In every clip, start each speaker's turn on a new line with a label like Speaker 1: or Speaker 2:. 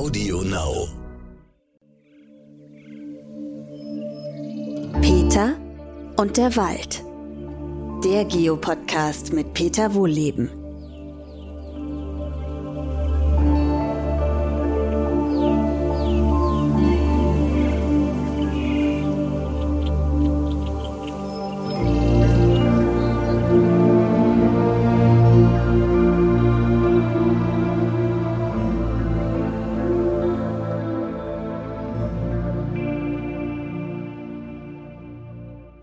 Speaker 1: Audio Now.
Speaker 2: Peter und der Wald. Der Geopodcast mit Peter Wohlleben.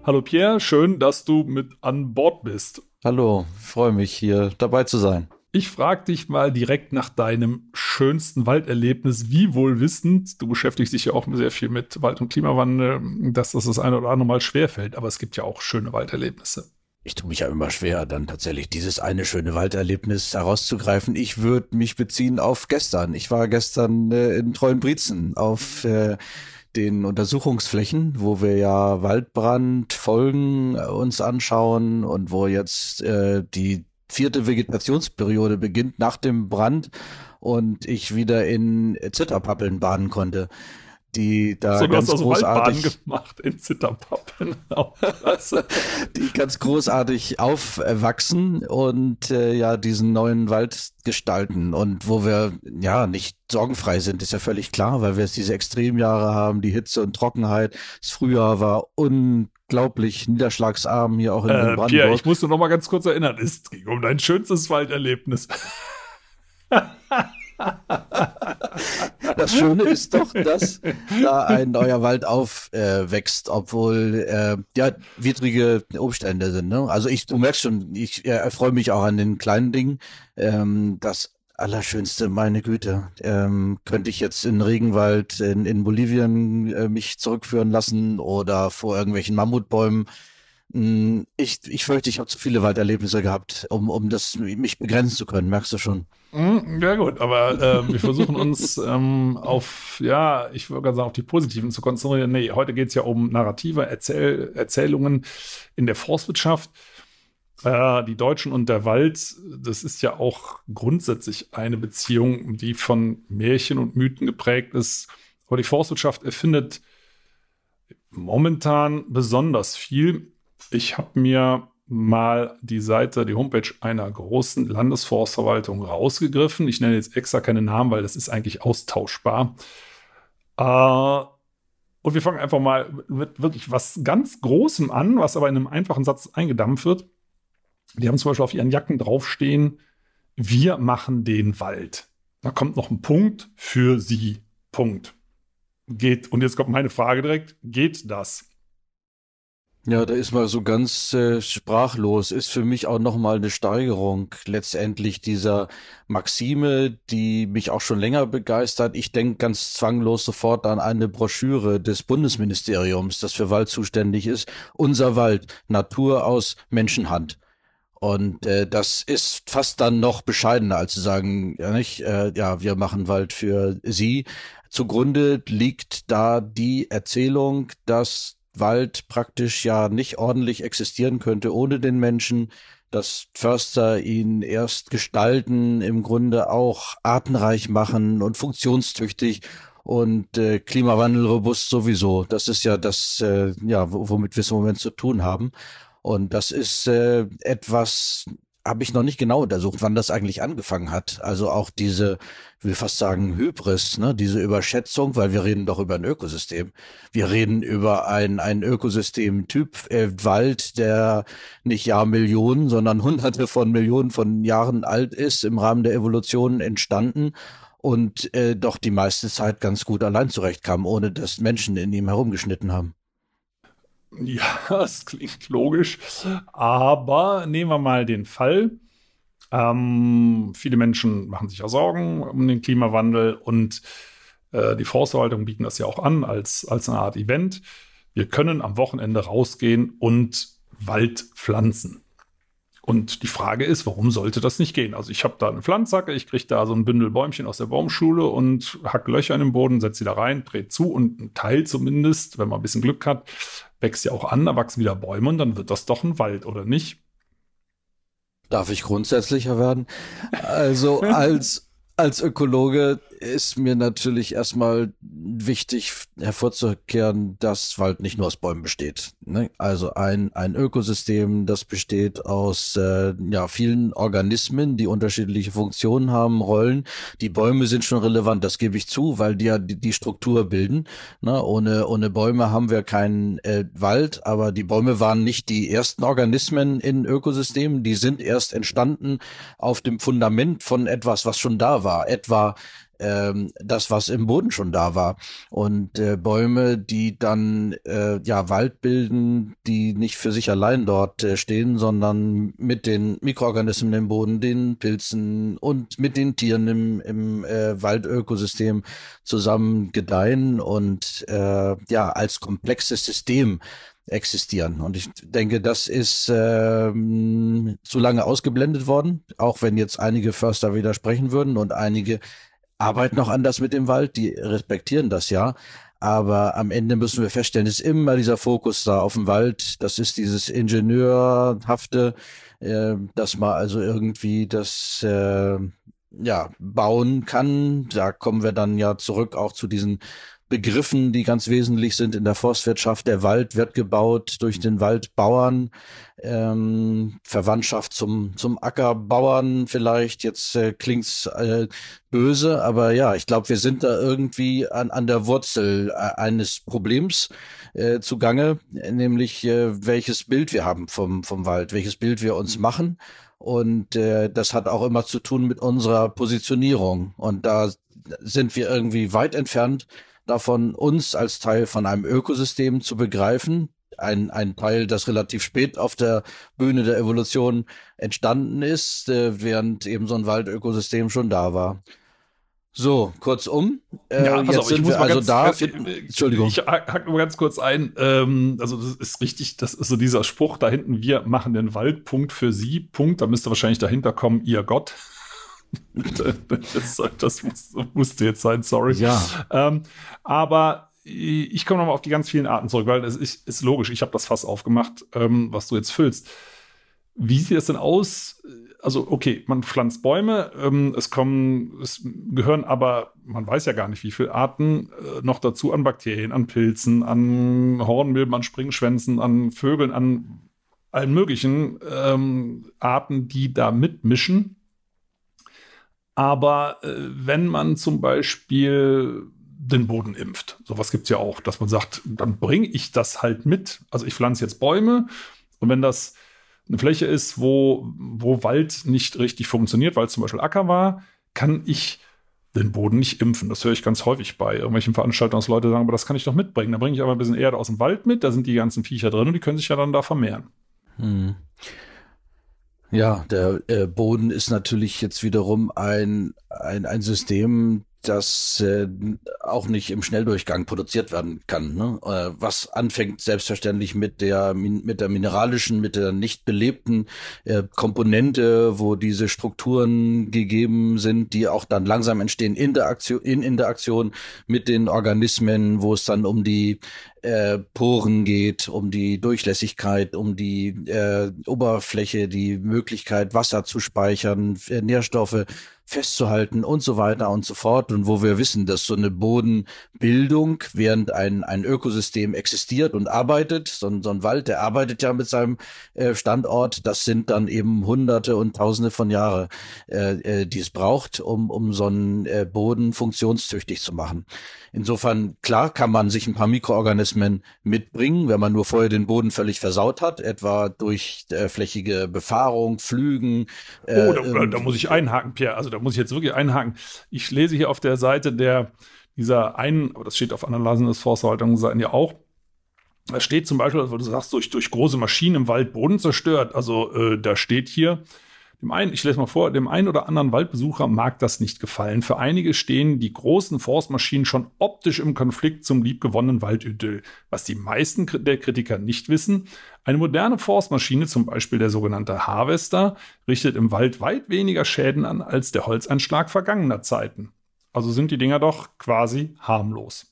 Speaker 3: Hallo Pierre, schön, dass du mit an Bord bist.
Speaker 4: Hallo, freue mich hier dabei zu sein.
Speaker 3: Ich frage dich mal direkt nach deinem schönsten Walderlebnis, wie wohl wissend, du beschäftigst dich ja auch sehr viel mit Wald- und Klimawandel, dass das das eine oder andere Mal schwerfällt, aber es gibt ja auch schöne Walderlebnisse.
Speaker 4: Ich tue mich ja immer schwer, dann tatsächlich dieses eine schöne Walderlebnis herauszugreifen. Ich würde mich beziehen auf gestern. Ich war gestern äh, in Treuenbrietzen auf äh, den Untersuchungsflächen, wo wir ja Waldbrandfolgen äh, uns anschauen und wo jetzt äh, die vierte Vegetationsperiode beginnt nach dem Brand und ich wieder in Zitterpappeln baden konnte die da
Speaker 3: so,
Speaker 4: ganz großartig
Speaker 3: gemacht in Zitterpappeln.
Speaker 4: die ganz großartig aufwachsen und äh, ja diesen neuen Wald gestalten und wo wir ja nicht sorgenfrei sind, ist ja völlig klar, weil wir jetzt diese Extremjahre haben, die Hitze und Trockenheit. Das Frühjahr war unglaublich niederschlagsarm hier auch in, äh, Brandenburg.
Speaker 3: Pierre, ich muss nur noch mal ganz kurz erinnern, es ging um dein schönstes Walderlebnis.
Speaker 4: das Schöne ist doch, dass da ein neuer Wald aufwächst, äh, obwohl äh, ja widrige Umstände sind. Ne? Also ich, du merkst schon, ich äh, erfreue mich auch an den kleinen Dingen. Ähm, das Allerschönste, meine Güte, ähm, könnte ich jetzt in Regenwald in, in Bolivien äh, mich zurückführen lassen oder vor irgendwelchen Mammutbäumen ich, ich fürchte, ich habe zu viele Walderlebnisse gehabt, um, um das mich begrenzen zu können, merkst du schon.
Speaker 3: Hm, ja gut, aber äh, wir versuchen uns ähm, auf, ja, ich würde sagen, auf die positiven zu konzentrieren. Nee, heute geht es ja um narrative Erzähl Erzählungen in der Forstwirtschaft. Äh, die Deutschen und der Wald, das ist ja auch grundsätzlich eine Beziehung, die von Märchen und Mythen geprägt ist. Aber die Forstwirtschaft erfindet momentan besonders viel ich habe mir mal die Seite, die Homepage einer großen Landesforstverwaltung rausgegriffen. Ich nenne jetzt extra keine Namen, weil das ist eigentlich austauschbar. Äh, und wir fangen einfach mal mit wirklich was ganz Großem an, was aber in einem einfachen Satz eingedampft wird. Die haben zum Beispiel auf ihren Jacken draufstehen, wir machen den Wald. Da kommt noch ein Punkt für sie. Punkt. Geht, und jetzt kommt meine Frage direkt, geht das?
Speaker 4: Ja, da ist man so ganz äh, sprachlos. Ist für mich auch nochmal eine Steigerung letztendlich dieser Maxime, die mich auch schon länger begeistert. Ich denke ganz zwanglos sofort an eine Broschüre des Bundesministeriums, das für Wald zuständig ist. Unser Wald, Natur aus Menschenhand. Und äh, das ist fast dann noch bescheidener, als zu sagen, ja nicht, äh, ja, wir machen Wald für Sie. Zugrunde liegt da die Erzählung, dass Wald praktisch ja nicht ordentlich existieren könnte ohne den Menschen, dass Förster ihn erst gestalten, im Grunde auch artenreich machen und funktionstüchtig und äh, klimawandelrobust sowieso. Das ist ja das, äh, ja, womit wir es im Moment zu tun haben. Und das ist äh, etwas, habe ich noch nicht genau untersucht, wann das eigentlich angefangen hat. Also auch diese, ich will fast sagen, Hybris, ne, diese Überschätzung, weil wir reden doch über ein Ökosystem. Wir reden über ein, ein Ökosystemtyp äh, Wald, der nicht Jahrmillionen, sondern hunderte von Millionen von Jahren alt ist, im Rahmen der Evolution entstanden und äh, doch die meiste Zeit ganz gut allein zurechtkam, ohne dass Menschen in ihm herumgeschnitten haben.
Speaker 3: Ja, das klingt logisch. Aber nehmen wir mal den Fall. Ähm, viele Menschen machen sich ja Sorgen um den Klimawandel und äh, die Forstverwaltung bieten das ja auch an als, als eine Art Event. Wir können am Wochenende rausgehen und Wald pflanzen. Und die Frage ist, warum sollte das nicht gehen? Also ich habe da eine Pflanzacke, ich kriege da so ein Bündel Bäumchen aus der Baumschule und hack Löcher in den Boden, setze sie da rein, dreht zu und ein Teil zumindest, wenn man ein bisschen Glück hat, wächst ja auch an, da wachsen wieder Bäume und dann wird das doch ein Wald, oder nicht?
Speaker 4: Darf ich grundsätzlicher werden? Also als, als Ökologe ist mir natürlich erstmal wichtig hervorzukehren, dass Wald nicht nur aus Bäumen besteht. Ne? Also ein, ein Ökosystem, das besteht aus äh, ja, vielen Organismen, die unterschiedliche Funktionen haben, Rollen. Die Bäume sind schon relevant, das gebe ich zu, weil die ja die, die Struktur bilden. Ne? Ohne, ohne Bäume haben wir keinen äh, Wald, aber die Bäume waren nicht die ersten Organismen in Ökosystemen, die sind erst entstanden auf dem Fundament von etwas, was schon da war, etwa ähm, das, was im Boden schon da war. Und äh, Bäume, die dann äh, ja Wald bilden, die nicht für sich allein dort äh, stehen, sondern mit den Mikroorganismen im Boden, den Pilzen und mit den Tieren im, im äh, Waldökosystem zusammen gedeihen und äh, ja als komplexes System existieren. Und ich denke, das ist ähm, zu lange ausgeblendet worden, auch wenn jetzt einige Förster widersprechen würden und einige arbeiten noch anders mit dem Wald, die respektieren das ja. Aber am Ende müssen wir feststellen, ist immer dieser Fokus da auf dem Wald. Das ist dieses Ingenieurhafte, äh, dass man also irgendwie das äh, ja bauen kann. Da kommen wir dann ja zurück auch zu diesen Begriffen, die ganz wesentlich sind in der Forstwirtschaft. Der Wald wird gebaut durch den Waldbauern, ähm, Verwandtschaft zum, zum Ackerbauern vielleicht. Jetzt äh, klingt's äh, böse, aber ja, ich glaube, wir sind da irgendwie an, an der Wurzel äh, eines Problems äh, zugange, nämlich äh, welches Bild wir haben vom, vom Wald, welches Bild wir uns machen. Und äh, das hat auch immer zu tun mit unserer Positionierung. Und da sind wir irgendwie weit entfernt davon, uns als Teil von einem Ökosystem zu begreifen. Ein, ein Teil, das relativ spät auf der Bühne der Evolution entstanden ist, äh, während eben so ein Waldökosystem schon da war. So, kurzum.
Speaker 3: Äh, ja, pass jetzt auf, sind wir also ganz, da. Ganz, Entschuldigung. Ich hack nur ganz kurz ein. Ähm, also das ist richtig, das ist so dieser Spruch da hinten, wir machen den Wald, Punkt für Sie, Punkt. Da müsste wahrscheinlich dahinter kommen, ihr Gott. Das, das muss, musste jetzt sein, sorry.
Speaker 4: Ja.
Speaker 3: Ähm, aber ich komme nochmal auf die ganz vielen Arten zurück, weil es ist, ist logisch, ich habe das Fass aufgemacht, ähm, was du jetzt füllst. Wie sieht es denn aus? Also, okay, man pflanzt Bäume, ähm, es kommen, es gehören aber, man weiß ja gar nicht, wie viele Arten äh, noch dazu an Bakterien, an Pilzen, an Hornmilben, an Springschwänzen, an Vögeln, an allen möglichen ähm, Arten, die da mitmischen aber äh, wenn man zum Beispiel den Boden impft, sowas gibt es ja auch, dass man sagt, dann bringe ich das halt mit. Also ich pflanze jetzt Bäume und wenn das eine Fläche ist, wo, wo Wald nicht richtig funktioniert, weil es zum Beispiel Acker war, kann ich den Boden nicht impfen. Das höre ich ganz häufig bei irgendwelchen Veranstaltungen, dass Leute sagen, aber das kann ich doch mitbringen. Da bringe ich aber ein bisschen Erde aus dem Wald mit, da sind die ganzen Viecher drin und die können sich ja dann da vermehren. Hm.
Speaker 4: Ja, der äh, Boden ist natürlich jetzt wiederum ein, ein, ein System, das äh, auch nicht im Schnelldurchgang produziert werden kann. Ne? Äh, was anfängt selbstverständlich mit der mit der mineralischen, mit der nicht belebten äh, Komponente, wo diese Strukturen gegeben sind, die auch dann langsam entstehen in der Aktion, in Interaktion mit den Organismen, wo es dann um die äh, Poren geht, um die Durchlässigkeit, um die äh, Oberfläche, die Möglichkeit, Wasser zu speichern, äh, Nährstoffe festzuhalten und so weiter und so fort. Und wo wir wissen, dass so eine Bodenbildung, während ein, ein Ökosystem existiert und arbeitet, so ein, so ein Wald, der arbeitet ja mit seinem äh, Standort, das sind dann eben Hunderte und Tausende von Jahre, äh, äh, die es braucht, um, um so einen äh, Boden funktionstüchtig zu machen. Insofern, klar, kann man sich ein paar Mikroorganismen mitbringen, wenn man nur vorher den Boden völlig versaut hat, etwa durch äh, flächige Befahrung, Flügen.
Speaker 3: Äh, oh, da, ähm, da muss ich einhaken, Pierre. Also da muss ich jetzt wirklich einhaken. Ich lese hier auf der Seite der dieser einen, aber das steht auf anderen Landesforstverwaltungsseiten ja auch, da steht zum Beispiel, weil du sagst, durch, durch große Maschinen im Wald Boden zerstört. Also äh, da steht hier, dem einen, ich lese mal vor, dem einen oder anderen Waldbesucher mag das nicht gefallen. Für einige stehen die großen Forstmaschinen schon optisch im Konflikt zum liebgewonnenen Waldidyll. Was die meisten der Kritiker nicht wissen, eine moderne Forstmaschine, zum Beispiel der sogenannte Harvester, richtet im Wald weit weniger Schäden an als der Holzeinschlag vergangener Zeiten. Also sind die Dinger doch quasi harmlos.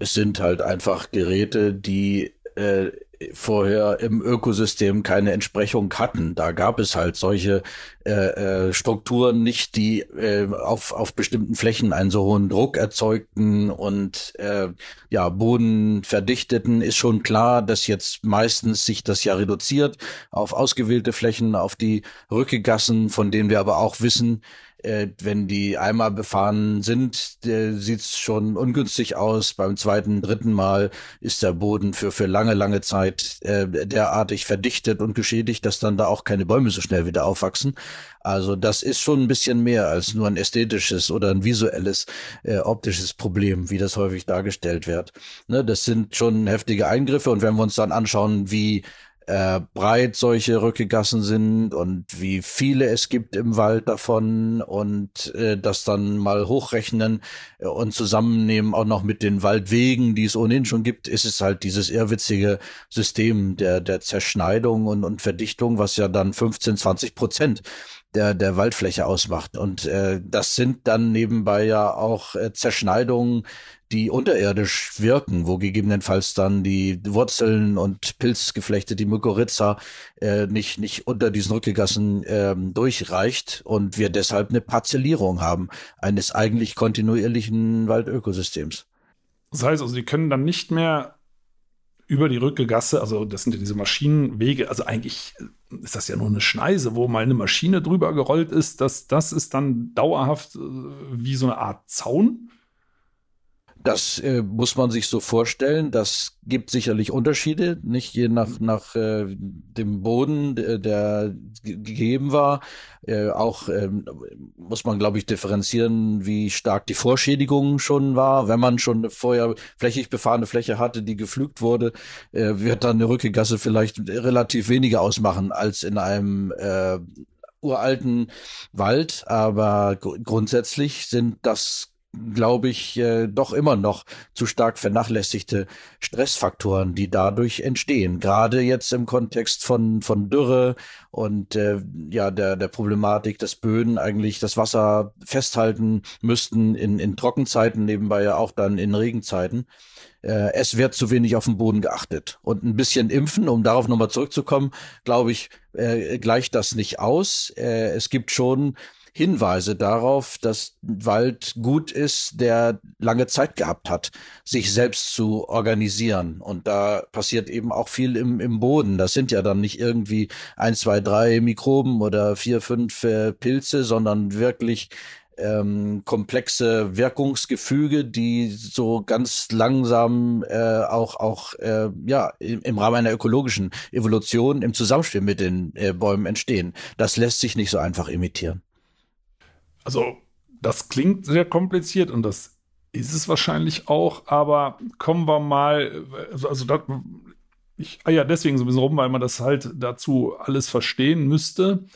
Speaker 4: Es sind halt einfach Geräte, die äh, vorher im Ökosystem keine Entsprechung hatten. Da gab es halt solche äh, äh, Strukturen nicht, die äh, auf, auf bestimmten Flächen einen so hohen Druck erzeugten und äh, ja, Boden verdichteten. Ist schon klar, dass jetzt meistens sich das ja reduziert auf ausgewählte Flächen, auf die Rückegassen, von denen wir aber auch wissen, äh, wenn die einmal befahren sind, äh, sieht es schon ungünstig aus. Beim zweiten, dritten Mal ist der Boden für, für lange, lange Zeit äh, derartig verdichtet und geschädigt, dass dann da auch keine Bäume so schnell wieder aufwachsen. Also das ist schon ein bisschen mehr als nur ein ästhetisches oder ein visuelles, äh, optisches Problem, wie das häufig dargestellt wird. Ne, das sind schon heftige Eingriffe und wenn wir uns dann anschauen, wie äh, breit solche Rückegassen sind und wie viele es gibt im Wald davon und äh, das dann mal hochrechnen äh, und zusammennehmen auch noch mit den Waldwegen, die es ohnehin schon gibt, ist es halt dieses irrwitzige System der, der Zerschneidung und, und Verdichtung, was ja dann 15, 20 Prozent der, der Waldfläche ausmacht. Und äh, das sind dann nebenbei ja auch äh, Zerschneidungen, die unterirdisch wirken, wo gegebenenfalls dann die Wurzeln und Pilzgeflechte, die Mykorrhiza, äh, nicht, nicht unter diesen Rückegassen äh, durchreicht und wir deshalb eine Parzellierung haben eines eigentlich kontinuierlichen Waldökosystems.
Speaker 3: Das heißt also, die können dann nicht mehr über die Rückegasse, also das sind ja diese Maschinenwege, also eigentlich ist das ja nur eine Schneise, wo mal eine Maschine drüber gerollt ist, das, das ist dann dauerhaft äh, wie so eine Art Zaun
Speaker 4: das äh, muss man sich so vorstellen. Das gibt sicherlich Unterschiede, nicht je nach, nach äh, dem Boden, der, der gegeben war. Äh, auch ähm, muss man, glaube ich, differenzieren, wie stark die Vorschädigung schon war. Wenn man schon eine vorher flächig befahrene Fläche hatte, die gepflügt wurde, äh, wird dann eine Rückegasse vielleicht relativ weniger ausmachen als in einem äh, uralten Wald. Aber grundsätzlich sind das glaube ich, äh, doch immer noch zu stark vernachlässigte Stressfaktoren, die dadurch entstehen. Gerade jetzt im Kontext von, von Dürre und äh, ja, der, der Problematik, dass Böden eigentlich das Wasser festhalten müssten in, in Trockenzeiten, nebenbei ja auch dann in Regenzeiten. Äh, es wird zu wenig auf den Boden geachtet. Und ein bisschen impfen, um darauf nochmal zurückzukommen, glaube ich, äh, gleicht das nicht aus. Äh, es gibt schon Hinweise darauf, dass Wald gut ist, der lange Zeit gehabt hat, sich selbst zu organisieren. Und da passiert eben auch viel im, im Boden. Das sind ja dann nicht irgendwie ein, zwei, drei Mikroben oder vier, fünf äh, Pilze, sondern wirklich ähm, komplexe Wirkungsgefüge, die so ganz langsam äh, auch auch äh, ja im, Rahmen einer ökologischen Evolution im Zusammenspiel mit den äh, Bäumen entstehen. Das lässt sich nicht so einfach imitieren.
Speaker 3: Also, das klingt sehr kompliziert und das ist es wahrscheinlich auch, aber kommen wir mal, also das, ich ah ja deswegen so ein bisschen rum, weil man das halt dazu alles verstehen müsste.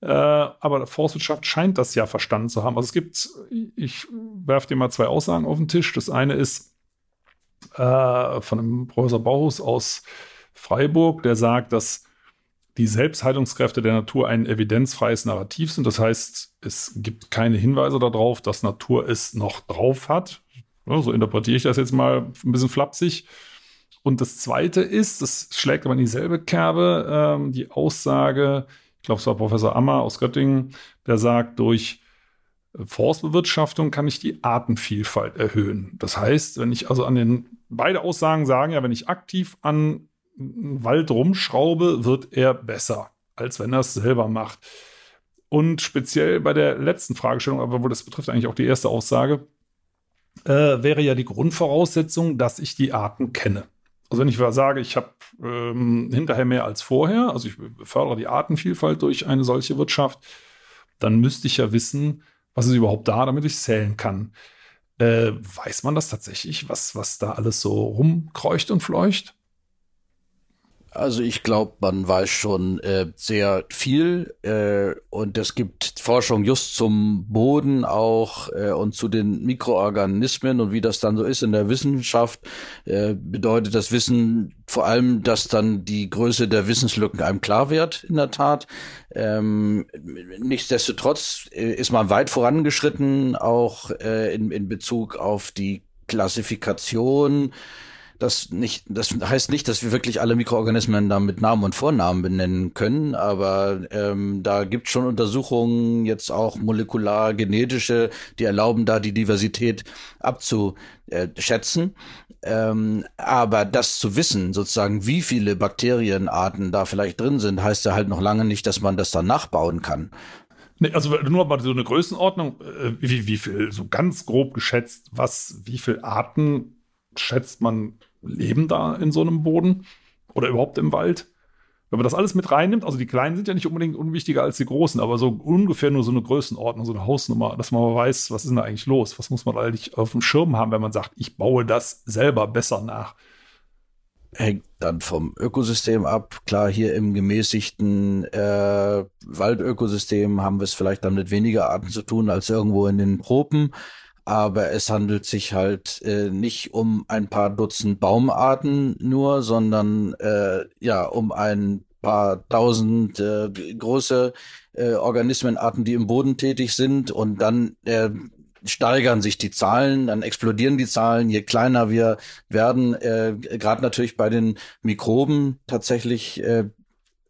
Speaker 3: Äh, aber Forstwirtschaft scheint das ja verstanden zu haben. Also es gibt, ich werfe dir mal zwei Aussagen auf den Tisch. Das eine ist äh, von einem Professor Bauhaus aus Freiburg, der sagt, dass die Selbstheilungskräfte der Natur ein evidenzfreies Narrativ sind. Das heißt, es gibt keine Hinweise darauf, dass Natur es noch drauf hat. so interpretiere ich das jetzt mal ein bisschen flapsig. Und das Zweite ist, das schlägt aber in dieselbe Kerbe, ähm, die Aussage, ich glaube, es war Professor Ammer aus Göttingen, der sagt, durch Forstbewirtschaftung kann ich die Artenvielfalt erhöhen. Das heißt, wenn ich also an den, beide Aussagen sagen ja, wenn ich aktiv an Wald rumschraube, wird er besser, als wenn er es selber macht. Und speziell bei der letzten Fragestellung, aber wo das betrifft eigentlich auch die erste Aussage, äh, wäre ja die Grundvoraussetzung, dass ich die Arten kenne. Also wenn ich sage, ich habe ähm, hinterher mehr als vorher, also ich fördere die Artenvielfalt durch eine solche Wirtschaft, dann müsste ich ja wissen, was ist überhaupt da, damit ich zählen kann. Äh, weiß man das tatsächlich, was, was da alles so rumkreucht und fleucht?
Speaker 4: Also ich glaube, man weiß schon äh, sehr viel äh, und es gibt Forschung just zum Boden auch äh, und zu den Mikroorganismen und wie das dann so ist in der Wissenschaft, äh, bedeutet das Wissen vor allem, dass dann die Größe der Wissenslücken einem klar wird, in der Tat. Ähm, nichtsdestotrotz äh, ist man weit vorangeschritten, auch äh, in, in Bezug auf die Klassifikation Das nicht, das heißt nicht, dass wir wirklich alle Mikroorganismen da mit Namen und Vornamen benennen können, aber ähm, da gibt schon Untersuchungen, jetzt auch molekular genetische, die erlauben da die Diversität abzuschätzen. Ähm, aber das zu wissen, sozusagen, wie viele Bakterienarten da vielleicht drin sind, heißt ja halt noch lange nicht, dass man das dann nachbauen kann.
Speaker 3: Nee, also nur mal so eine Größenordnung, äh, wie, wie viel, so ganz grob geschätzt, was, wie viele Arten schätzt man leben da in so einem Boden oder überhaupt im Wald? Wenn man das alles mit reinnimmt, also die Kleinen sind ja nicht unbedingt unwichtiger als die Großen, aber so ungefähr nur so eine Größenordnung, so eine Hausnummer, dass man mal weiß, was ist denn da eigentlich los? Was muss man eigentlich auf dem Schirm haben, wenn man sagt, ich baue das selber besser nach?
Speaker 4: hängt dann vom Ökosystem ab. Klar, hier im gemäßigten äh, Waldökosystem haben wir es vielleicht dann mit weniger Arten zu tun als irgendwo in den Tropen. Aber es handelt sich halt äh, nicht um ein paar Dutzend Baumarten nur, sondern äh, ja um ein paar tausend äh, große äh, Organismenarten, die im Boden tätig sind und dann äh, steigern sich die Zahlen, dann explodieren die Zahlen, je kleiner wir werden. Äh, Gerade natürlich bei den Mikroben tatsächlich äh,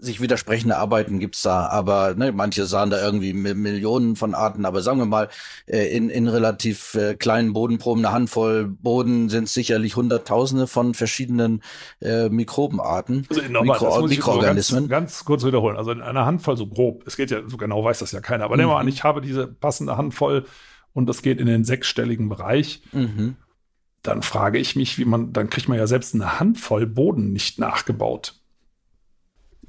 Speaker 4: sich widersprechende Arbeiten gibt's da, aber ne, manche sahen da irgendwie Millionen von Arten, aber sagen wir mal, äh, in, in relativ äh, kleinen Bodenproben, eine Handvoll Boden sind sicherlich Hunderttausende von verschiedenen äh, Mikrobenarten,
Speaker 3: also nochmal, Mikro Mikroorganismen. Ganz, ganz, kurz wiederholen, also in einer Handvoll so grob, es geht ja, so genau weiß das ja keiner, aber mhm. nehmen wir an, ich habe diese passende Handvoll und das geht in den sechsstelligen Bereich, mhm. dann frage ich mich, wie man, dann kriegt man ja selbst eine Handvoll Boden nicht nachgebaut.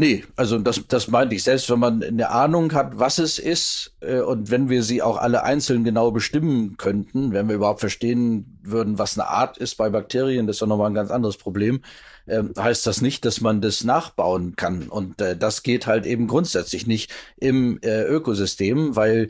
Speaker 4: Nee, also das, das meinte ich. Selbst wenn man eine Ahnung hat, was es ist, äh, und wenn wir sie auch alle einzeln genau bestimmen könnten, wenn wir überhaupt verstehen würden, was eine Art ist bei Bakterien, das ist doch nochmal ein ganz anderes Problem, äh, heißt das nicht, dass man das nachbauen kann. Und äh, das geht halt eben grundsätzlich nicht im äh, Ökosystem, weil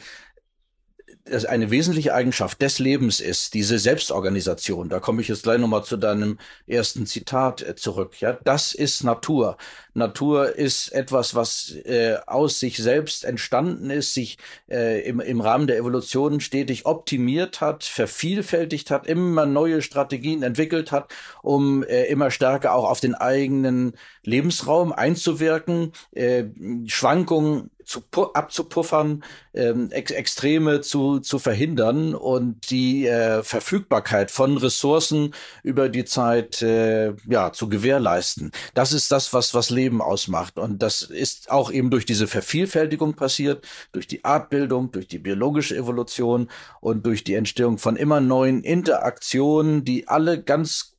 Speaker 4: eine wesentliche Eigenschaft des Lebens ist, diese Selbstorganisation. Da komme ich jetzt gleich nochmal zu deinem ersten Zitat äh, zurück. Ja, das ist Natur. Natur ist etwas, was äh, aus sich selbst entstanden ist, sich äh, im, im Rahmen der Evolution stetig optimiert hat, vervielfältigt hat, immer neue Strategien entwickelt hat, um äh, immer stärker auch auf den eigenen Lebensraum einzuwirken, äh, Schwankungen zu abzupuffern, ähm, Ex Extreme zu, zu verhindern und die äh, Verfügbarkeit von Ressourcen über die Zeit äh, ja zu gewährleisten. Das ist das, was was Leben ausmacht und das ist auch eben durch diese Vervielfältigung passiert, durch die Artbildung, durch die biologische Evolution und durch die Entstehung von immer neuen Interaktionen, die alle ganz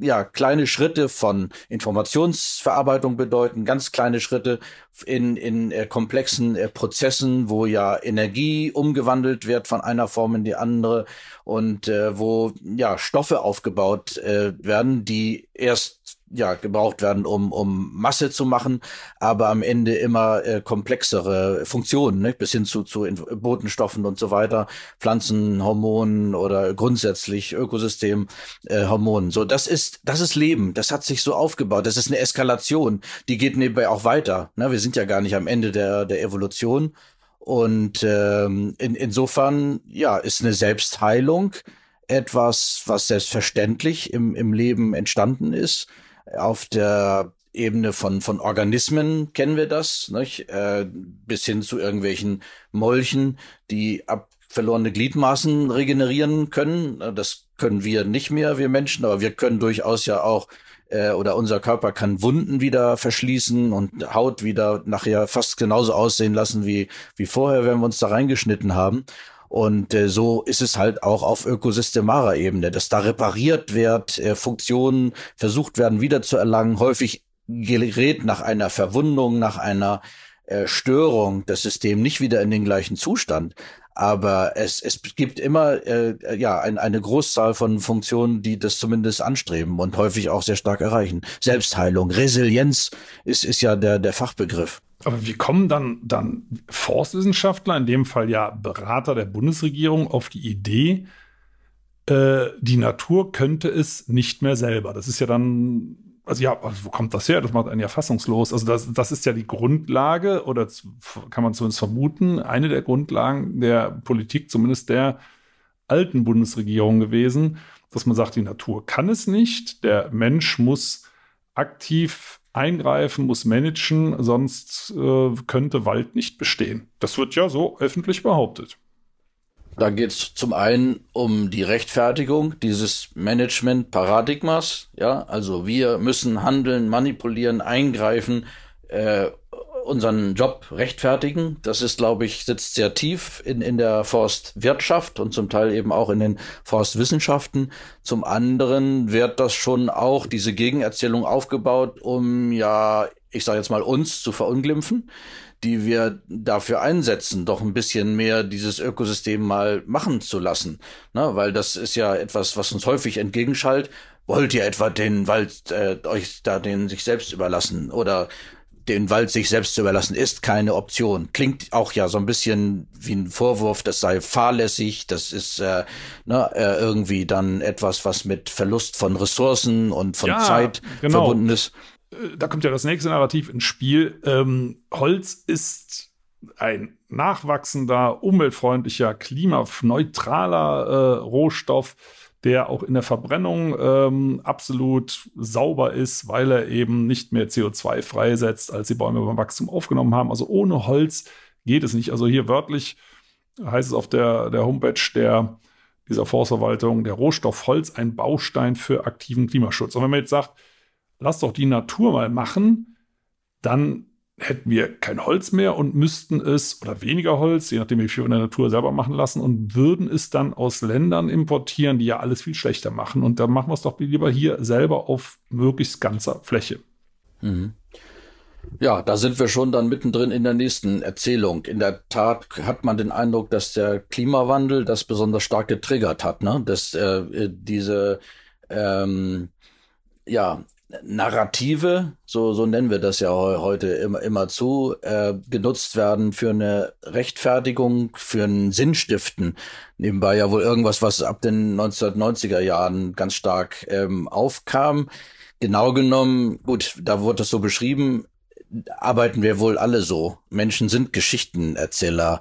Speaker 4: ja, kleine Schritte von Informationsverarbeitung bedeuten, ganz kleine Schritte in, in äh, komplexen äh, Prozessen, wo ja Energie umgewandelt wird von einer Form in die andere und äh, wo ja Stoffe aufgebaut äh, werden, die erst ja gebraucht werden, um um Masse zu machen, aber am Ende immer äh, komplexere Funktionen, ne? bis hin zu zu Botenstoffen und so weiter, Pflanzenhormonen oder grundsätzlich Ökosystemhormonen. Äh, so, das ist das ist Leben. Das hat sich so aufgebaut. Das ist eine Eskalation. Die geht nebenbei auch weiter. Ne? Wir sind ja gar nicht am Ende der der Evolution. Und ähm, in, insofern, ja, ist eine Selbstheilung etwas, was selbstverständlich im, im Leben entstanden ist. Auf der Ebene von, von Organismen kennen wir das, nicht? Äh, bis hin zu irgendwelchen Molchen, die ab verlorene Gliedmaßen regenerieren können. Das können wir nicht mehr, wir Menschen, aber wir können durchaus ja auch äh, oder unser Körper kann Wunden wieder verschließen und Haut wieder nachher fast genauso aussehen lassen wie, wie vorher, wenn wir uns da reingeschnitten haben. Und äh, so ist es halt auch auf ökosystemarer Ebene, dass da repariert wird, äh, Funktionen versucht werden wiederzuerlangen. Häufig gerät nach einer Verwundung, nach einer äh, Störung das System nicht wieder in den gleichen Zustand. Aber es, es gibt immer äh, ja ein, eine Großzahl von Funktionen, die das zumindest anstreben und häufig auch sehr stark erreichen. Selbstheilung, Resilienz ist, ist ja der, der Fachbegriff.
Speaker 3: Aber wie kommen dann, dann Forstwissenschaftler, in dem Fall ja Berater der Bundesregierung, auf die Idee, äh, die Natur könnte es nicht mehr selber? Das ist ja dann, also ja, wo kommt das her? Das macht einen ja fassungslos. Also das, das ist ja die Grundlage, oder kann man zumindest vermuten, eine der Grundlagen der Politik, zumindest der alten Bundesregierung gewesen, dass man sagt, die Natur kann es nicht, der Mensch muss aktiv eingreifen, muss managen, sonst äh, könnte Wald nicht bestehen. Das wird ja so öffentlich behauptet.
Speaker 4: Da geht es zum einen um die Rechtfertigung dieses Management-Paradigmas. Ja, also wir müssen handeln, manipulieren, eingreifen, äh, unseren Job rechtfertigen. Das ist, glaube ich, sitzt sehr tief in, in der Forstwirtschaft und zum Teil eben auch in den Forstwissenschaften. Zum anderen wird das schon auch diese Gegenerzählung aufgebaut, um ja, ich sage jetzt mal, uns zu verunglimpfen die wir dafür einsetzen, doch ein bisschen mehr dieses Ökosystem mal machen zu lassen. Na, weil das ist ja etwas, was uns häufig entgegenschallt. Wollt ihr etwa den Wald äh, euch da den sich selbst überlassen oder den Wald sich selbst zu überlassen, ist keine Option. Klingt auch ja so ein bisschen wie ein Vorwurf, das sei fahrlässig, das ist äh, ne, äh, irgendwie dann etwas, was mit Verlust von Ressourcen und von ja, Zeit genau. verbunden ist.
Speaker 3: Äh, da kommt ja das nächste Narrativ ins Spiel. Ähm, Holz ist ein nachwachsender, umweltfreundlicher, klimaneutraler äh, Rohstoff, der auch in der Verbrennung ähm, absolut sauber ist, weil er eben nicht mehr CO2 freisetzt, als die Bäume beim Wachstum aufgenommen haben. Also ohne Holz geht es nicht. Also hier wörtlich heißt es auf der, der Homepage der, dieser Forstverwaltung, der Rohstoff Holz ein Baustein für aktiven Klimaschutz. Und wenn man jetzt sagt, lass doch die Natur mal machen, dann hätten wir kein Holz mehr und müssten es oder weniger Holz, je nachdem wie viel in der Natur selber machen lassen und würden es dann aus Ländern importieren, die ja alles viel schlechter machen. Und dann machen wir es doch lieber hier selber auf möglichst ganzer Fläche.
Speaker 4: Mhm. Ja, da sind wir schon dann mittendrin in der nächsten Erzählung. In der Tat hat man den Eindruck, dass der Klimawandel das besonders stark getriggert hat, ne? dass äh, diese ähm, ja, Narrative, so, so nennen wir das ja heute immer, immer zu, äh, genutzt werden für eine Rechtfertigung, für ein Sinnstiften. Nebenbei ja wohl irgendwas, was ab den 1990er Jahren ganz stark ähm, aufkam. Genau genommen, gut, da wurde das so beschrieben, arbeiten wir wohl alle so. Menschen sind Geschichtenerzähler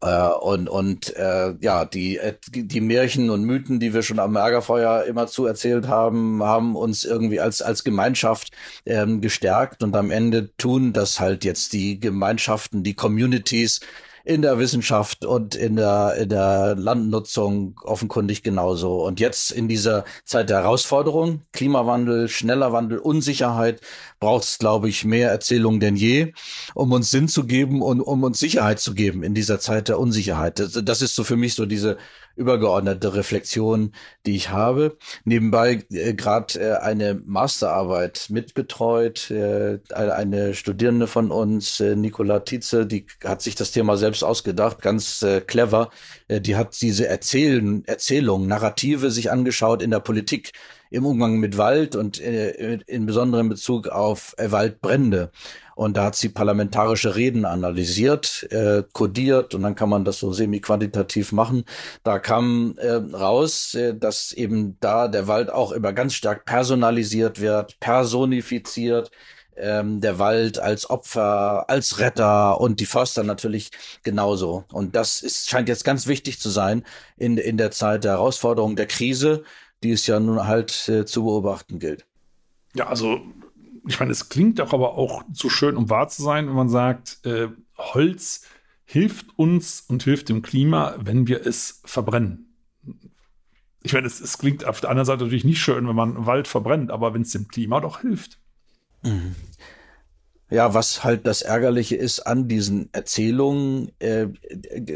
Speaker 4: äh, und und äh, ja die die Märchen und Mythen, die wir schon am Lagerfeuer immer zu erzählt haben, haben uns irgendwie als als Gemeinschaft ähm, gestärkt und am Ende tun das halt jetzt die Gemeinschaften, die Communities in der Wissenschaft und in der, in der Landnutzung offenkundig genauso. Und jetzt in dieser Zeit der Herausforderung, Klimawandel, schneller Wandel, Unsicherheit, braucht es, glaube ich, mehr Erzählung denn je, um uns Sinn zu geben und um uns Sicherheit zu geben in dieser Zeit der Unsicherheit. Das, das ist so für mich so diese übergeordnete Reflexion, die ich habe. Nebenbei äh, gerade äh, eine Masterarbeit mitbetreut, äh, eine Studierende von uns, äh, Nicola Tietze, die hat sich das Thema selbst ausgedacht, ganz äh, clever. Äh, die hat diese Erzählen, Erzählungen, Narrative sich angeschaut in der Politik im Umgang mit Wald und äh, in besonderem Bezug auf äh, Waldbrände. Und da hat sie parlamentarische Reden analysiert, äh, kodiert und dann kann man das so semi-quantitativ machen. Da kam äh, raus, äh, dass eben da der Wald auch immer ganz stark personalisiert wird, personifiziert ähm, der Wald als Opfer, als Retter und die Förster natürlich genauso. Und das ist, scheint jetzt ganz wichtig zu sein in, in der Zeit der Herausforderung, der Krise, die es ja nun halt äh, zu beobachten gilt.
Speaker 3: Ja, also ich meine, es klingt doch aber auch zu schön, um wahr zu sein, wenn man sagt, äh, Holz hilft uns und hilft dem Klima, wenn wir es verbrennen. Ich meine, es, es klingt auf der anderen Seite natürlich nicht schön, wenn man Wald verbrennt, aber wenn es dem Klima doch hilft.
Speaker 4: Mhm. Ja, was halt das Ärgerliche ist an diesen Erzählungen, äh,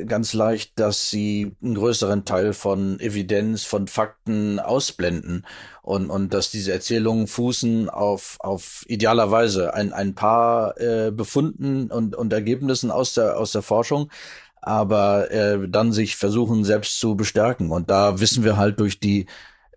Speaker 4: ganz leicht, dass sie einen größeren Teil von Evidenz, von Fakten ausblenden und, und dass diese Erzählungen fußen auf, auf idealerweise ein, ein paar äh, Befunden und, und Ergebnissen aus der, aus der Forschung, aber äh, dann sich versuchen selbst zu bestärken. Und da wissen wir halt durch die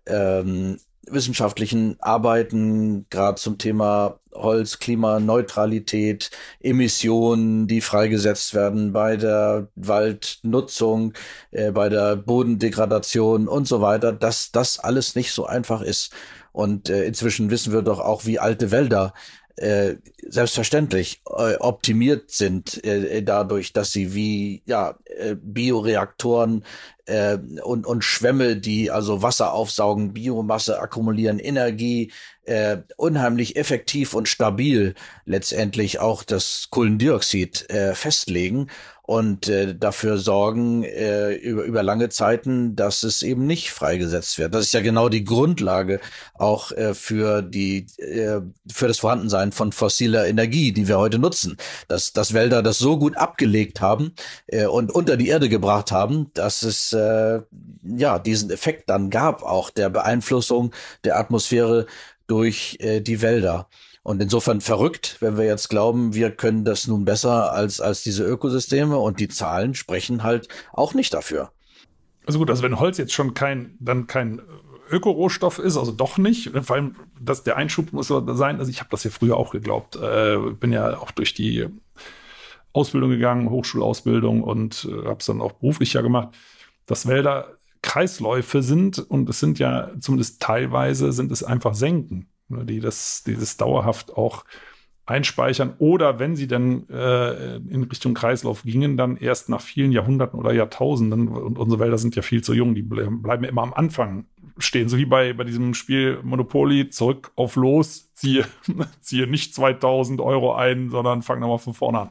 Speaker 4: ähm, wissenschaftlichen Arbeiten, gerade zum Thema Holz, Klimaneutralität, Emissionen, die freigesetzt werden bei der Waldnutzung, äh, bei der Bodendegradation und so weiter, dass das alles nicht so einfach ist. Und äh, inzwischen wissen wir doch auch, wie alte Wälder äh, selbstverständlich äh, optimiert sind äh, dadurch, dass sie wie ja äh, Bioreaktoren äh, und, und Schwämme, die also Wasser aufsaugen, Biomasse akkumulieren, Energie, äh, unheimlich effektiv und stabil letztendlich auch das Kohlendioxid äh, festlegen und äh, dafür sorgen äh, über, über lange Zeiten, dass es eben nicht freigesetzt wird. Das ist ja genau die Grundlage auch äh, für die äh, für das Vorhandensein von fossiler Energie, die wir heute nutzen. Dass, dass Wälder das so gut abgelegt haben äh, und unter die Erde gebracht haben, dass es äh, ja diesen Effekt dann gab, auch der Beeinflussung der Atmosphäre durch äh, die Wälder. Und insofern verrückt, wenn wir jetzt glauben, wir können das nun besser als, als diese Ökosysteme und die Zahlen sprechen halt auch nicht dafür.
Speaker 3: Also gut, also wenn Holz jetzt schon kein, dann kein Ökorohstoff ist, also doch nicht. Vor allem, dass der Einschub muss sein. Also ich habe das ja früher auch geglaubt. Äh, bin ja auch durch die Ausbildung gegangen, Hochschulausbildung und äh, habe es dann auch beruflich ja gemacht, dass Wälder Kreisläufe sind und es sind ja zumindest teilweise sind es einfach Senken. Ne, die das, die dauerhaft auch einspeichern oder wenn sie dann äh, in Richtung Kreislauf gingen, dann erst nach vielen Jahrhunderten oder Jahrtausenden und unsere Wälder sind ja viel zu jung, die bleiben immer am Anfang stehen, so wie bei, bei diesem Spiel Monopoly, zurück auf los, ziehe, ziehe nicht 2000 Euro ein, sondern fang nochmal von vorne an.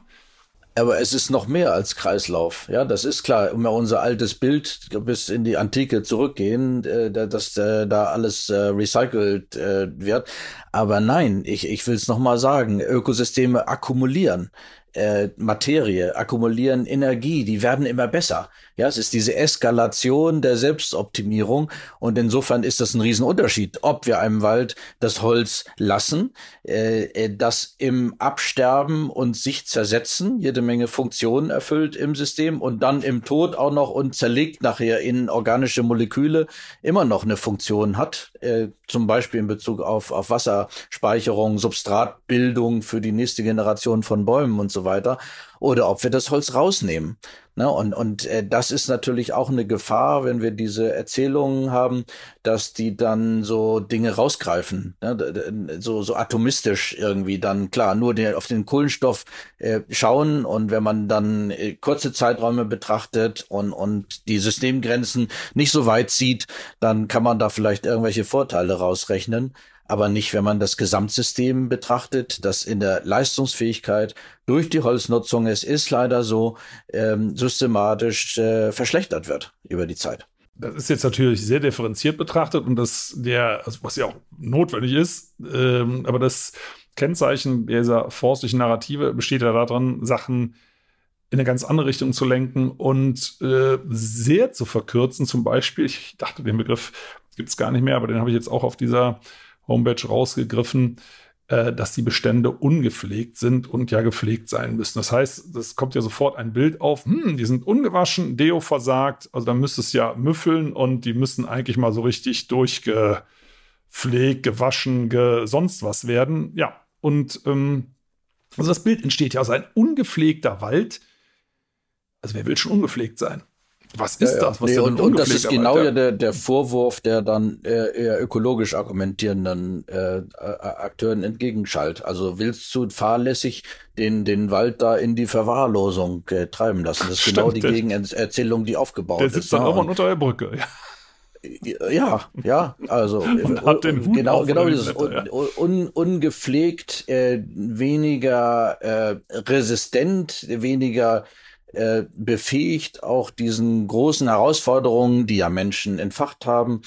Speaker 4: Aber es ist noch mehr als Kreislauf. Ja, das ist klar. Wir unser altes Bild bis in die Antike zurückgehen, äh, dass äh, da alles äh, recycelt wird. Aber nein, ich, ich will es nochmal sagen, Ökosysteme akkumulieren äh, Materie, akkumulieren Energie, die werden immer besser. Ja, es ist diese Eskalation der Selbstoptimierung und insofern ist das ein Riesenunterschied, ob wir einem Wald das Holz lassen, äh, äh, das im Absterben und sich zersetzen, jede Menge Funktionen erfüllt im System und dann im Tod auch noch und zerlegt nachher in organische Moleküle immer noch eine Funktion hat, äh, zum Beispiel in Bezug auf, auf Wasserspeicherung, Substratbildung für die nächste Generation von Bäumen und so weiter oder ob wir das Holz rausnehmen. Ne? Und, und äh, das ist natürlich auch eine Gefahr, wenn wir diese Erzählungen haben, dass die dann so Dinge rausgreifen, ne? so, so atomistisch irgendwie dann klar nur den, auf den Kohlenstoff äh, schauen und wenn man dann äh, kurze Zeiträume betrachtet und, und die Systemgrenzen nicht so weit sieht, dann kann man da vielleicht irgendwelche Vorteile rausrechnen aber nicht, wenn man das Gesamtsystem betrachtet, das in der Leistungsfähigkeit durch die Holznutzung, es ist leider so, ähm, systematisch äh, verschlechtert wird über die Zeit.
Speaker 3: Das ist jetzt natürlich sehr differenziert betrachtet und das der, also was ja auch notwendig ist, ähm, aber das Kennzeichen dieser forstlichen Narrative besteht ja daran, Sachen in eine ganz andere Richtung zu lenken und äh, sehr zu verkürzen. Zum Beispiel, ich dachte, den Begriff gibt es gar nicht mehr, aber den habe ich jetzt auch auf dieser Homepage rausgegriffen, äh, dass die Bestände ungepflegt sind und ja gepflegt sein müssen. Das heißt, es kommt ja sofort ein Bild auf, hm, die sind ungewaschen, Deo versagt, also da müsste es ja müffeln und die müssen eigentlich mal so richtig durchgepflegt, gewaschen, ge sonst was werden. Ja, und ähm, also das Bild entsteht ja aus ein ungepflegter Wald. Also wer will schon ungepflegt sein? Was ist ja, das? Was
Speaker 4: nee, und, und das ist genau ja der, der Vorwurf, der dann äh, eher ökologisch argumentierenden äh, Akteuren entgegenschallt. Also willst du fahrlässig den, den Wald da in die Verwahrlosung äh, treiben lassen? Das ist Stimmt, genau die Gegenerzählung, die aufgebaut ist.
Speaker 3: Der sitzt dann auch mal unter der Brücke.
Speaker 4: Ja. Ja, ja, also
Speaker 3: und hat den Hut
Speaker 4: genau, genau dieses un, un, ungepflegt, äh, weniger äh, resistent, weniger äh, befähigt, auch diesen großen Herausforderungen, die ja Menschen entfacht haben,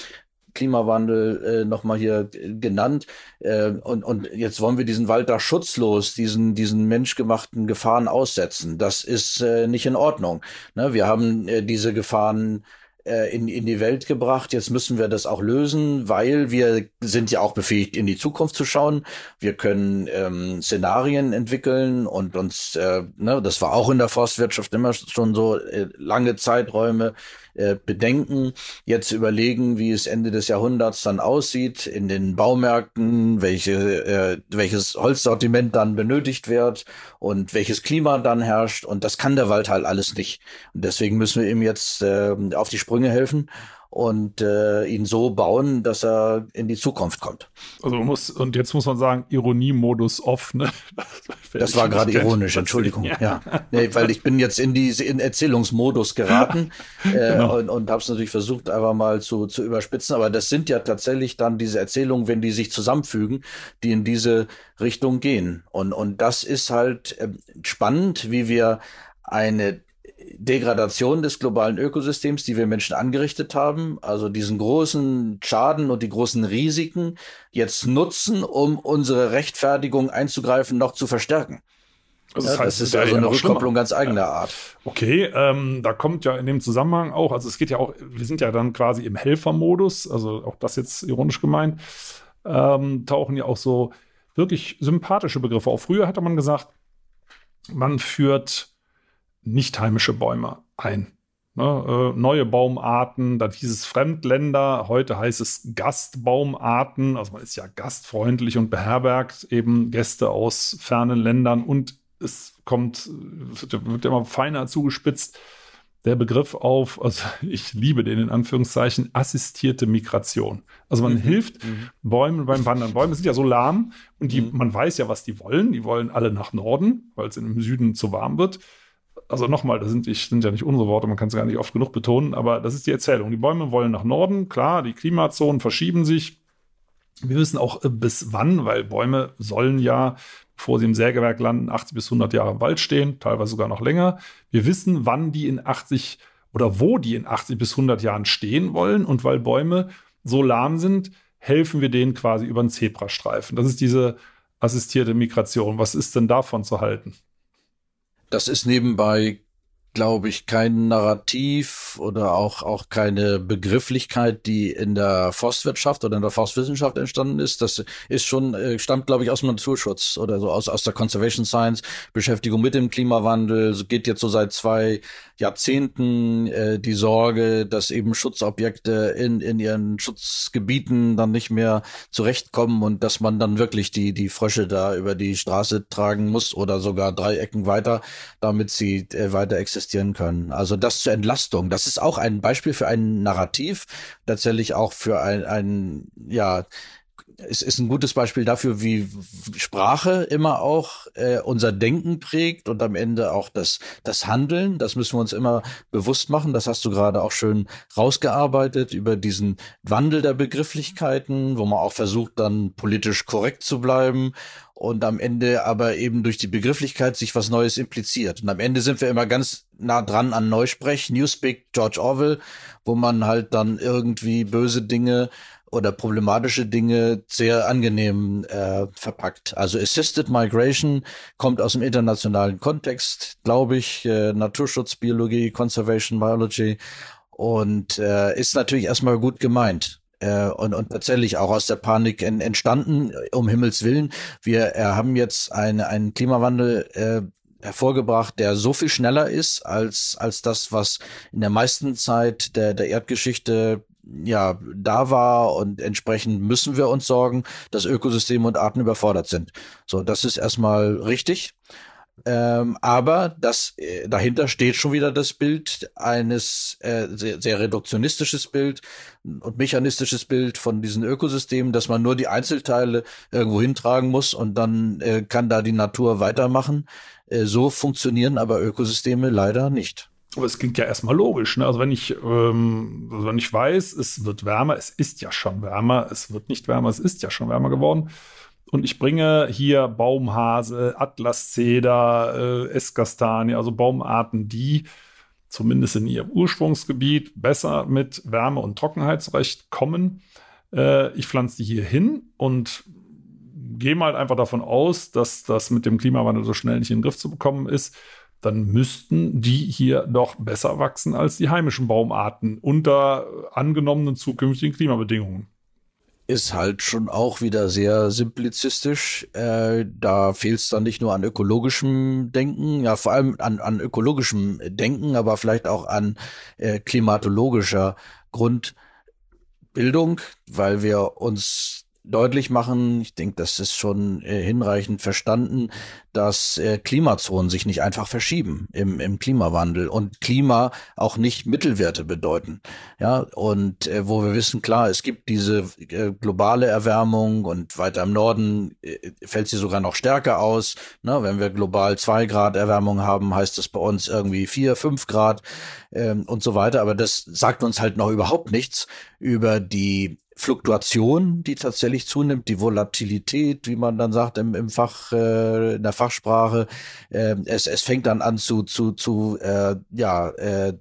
Speaker 4: Klimawandel äh, nochmal hier genannt. Äh, und, und jetzt wollen wir diesen Wald da schutzlos, diesen, diesen menschgemachten Gefahren aussetzen. Das ist äh, nicht in Ordnung. Ne? Wir haben äh, diese Gefahren äh, in, in die Welt gebracht. Jetzt müssen wir das auch lösen, weil wir sind ja auch befähigt, in die Zukunft zu schauen. Wir können ähm, Szenarien entwickeln und uns, äh, ne, das war auch in der Forstwirtschaft immer schon so äh, lange Zeiträume äh, bedenken, jetzt überlegen, wie es Ende des Jahrhunderts dann aussieht in den Baumärkten, welche, äh, welches Holzsortiment dann benötigt wird und welches Klima dann herrscht. Und das kann der Wald halt alles nicht. Und deswegen müssen wir ihm jetzt äh, auf die Sprünge helfen und äh, ihn so bauen, dass er in die Zukunft kommt.
Speaker 3: Also muss, und jetzt muss man sagen, Ironie-Modus off, ne?
Speaker 4: Das, war gerade ironisch, Entschuldigung. Ja. ja. Nee, weil ich bin jetzt in diese in Erzählungsmodus geraten äh, genau. und, und habe es natürlich versucht, einfach mal zu, zu überspitzen. Aber das sind ja tatsächlich dann diese Erzählungen, wenn die sich zusammenfügen, die in diese Richtung gehen. Und, und das ist halt äh, spannend, wie wir eine Degradation des globalen Ökosystems, die wir Menschen angerichtet haben, also diesen großen Schaden und die großen Risiken jetzt nutzen, um unsere Rechtfertigung einzugreifen noch zu verstärken.
Speaker 3: Also das, ja, heißt, das ist also eine Rückkopplung ganz eigener Art. Okay, ähm, da kommt ja in dem Zusammenhang auch, also es geht ja auch, wir sind ja dann quasi im Helfermodus, also auch das jetzt ironisch gemeint, ähm, tauchen ja auch so wirklich sympathische Begriffe auf. Früher hatte man gesagt, man führt nicht heimische Bäume ein. Ne, äh, neue Baumarten, dann hieß es Fremdländer, heute heißt es Gastbaumarten, also man ist ja gastfreundlich und beherbergt eben Gäste aus fernen Ländern und es kommt, wird, wird immer feiner zugespitzt, der Begriff auf, also ich liebe den in Anführungszeichen, assistierte Migration. Also man mhm. hilft mhm. Bäumen beim Wandern. Bäume sind ja so lahm und die, mhm. man weiß ja, was die wollen. Die wollen alle nach Norden, weil es im Süden zu warm wird also nochmal, das sind, ich, sind ja nicht unsere Worte, man kann es gar nicht oft genug betonen, aber das ist die Erzählung. Die Bäume wollen nach Norden, klar, die Klimazonen verschieben sich. Wir wissen auch äh, bis wann, weil Bäume sollen ja, bevor sie im Sägewerk landen, 80 bis 100 Jahre im Wald stehen, teilweise sogar noch länger. Wir wissen, wann die in 80 oder wo die in 80 bis 100 Jahren stehen wollen. Und weil Bäume so lahm sind, helfen wir denen quasi über den Zebrastreifen. Das ist diese assistierte Migration. Was ist denn davon zu halten?
Speaker 4: Das ist nebenbei glaube ich, kein Narrativ oder auch, auch keine Begrifflichkeit, die in der Forstwirtschaft oder in der Forstwissenschaft entstanden ist. Das ist schon, äh, stammt, glaube ich, aus dem Naturschutz oder so aus, aus der Conservation Science, Beschäftigung mit dem Klimawandel. So geht jetzt so seit zwei Jahrzehnten äh, die Sorge, dass eben Schutzobjekte in, in ihren Schutzgebieten dann nicht mehr zurechtkommen und dass man dann wirklich die, die Frösche da über die Straße tragen muss oder sogar drei Ecken weiter, damit sie äh, weiter existieren existieren können. Also das zur Entlastung. Das ist auch ein Beispiel für ein Narrativ, tatsächlich auch für ein, ein ja, es ist ein gutes Beispiel dafür, wie Sprache immer auch äh, unser Denken prägt und am Ende auch das, das Handeln. Das müssen wir uns immer bewusst machen. Das hast du gerade auch schön rausgearbeitet über diesen Wandel der Begrifflichkeiten, wo man auch versucht, dann politisch korrekt zu bleiben und am Ende aber eben durch die Begrifflichkeit sich was Neues impliziert. Und am Ende sind wir immer ganz nah dran an Neusprech, Newspeak, George Orwell, wo man halt dann irgendwie böse Dinge oder problematische Dinge sehr angenehm äh, verpackt. Also Assisted Migration kommt aus dem internationalen Kontext, glaube ich, äh, Naturschutz, Biologie, Conservation Biology und äh, ist natürlich erstmal gut gemeint äh, und, und tatsächlich auch aus der Panik en, entstanden, um Himmels Willen. Wir äh, haben jetzt eine, einen Klimawandel äh, hervorgebracht, der so viel schneller ist als, als das, was in der meisten Zeit der, der Erdgeschichte ja da war und entsprechend müssen wir uns sorgen, dass Ökosysteme und Arten überfordert sind. So, das ist erstmal richtig. Ähm, aber das äh, dahinter steht schon wieder das Bild eines äh, sehr, sehr reduktionistisches Bild und mechanistisches Bild von diesen Ökosystemen, dass man nur die Einzelteile irgendwo hintragen muss und dann äh, kann da die Natur weitermachen. Äh, so funktionieren aber Ökosysteme leider nicht.
Speaker 3: Aber es klingt ja erstmal logisch. Ne? Also wenn ich, ähm, also wenn ich weiß, es wird wärmer, es ist ja schon wärmer, es wird nicht wärmer, es ist ja schon wärmer geworden und ich bringe hier Baumhase, Atlaszeder, äh, Esskastanie, also Baumarten, die zumindest in ihrem Ursprungsgebiet besser mit Wärme und Trockenheit zurechtkommen. Äh, ich pflanze die hier hin und gehe mal einfach davon aus, dass das mit dem Klimawandel so schnell nicht in den Griff zu bekommen ist. Dann müssten die hier doch besser wachsen als die heimischen Baumarten unter angenommenen zukünftigen Klimabedingungen
Speaker 4: ist halt schon auch wieder sehr simplizistisch. Äh, da fehlt es dann nicht nur an ökologischem Denken, ja vor allem an, an ökologischem Denken, aber vielleicht auch an äh, klimatologischer Grundbildung, weil wir uns deutlich machen, ich denke, das ist schon äh, hinreichend verstanden, dass äh, Klimazonen sich nicht einfach verschieben im, im Klimawandel und Klima auch nicht Mittelwerte bedeuten. Ja, und äh, wo wir wissen, klar, es gibt diese äh, globale Erwärmung und weiter im Norden äh, fällt sie sogar noch stärker aus. Ne? Wenn wir global zwei Grad Erwärmung haben, heißt das bei uns irgendwie vier, fünf Grad ähm, und so weiter. Aber das sagt uns halt noch überhaupt nichts über die Fluktuation, die tatsächlich zunimmt, die Volatilität, wie man dann sagt im, im Fach, äh, in der Fachsprache. Äh, es, es fängt dann an zu, zu, zu äh, ja, äh,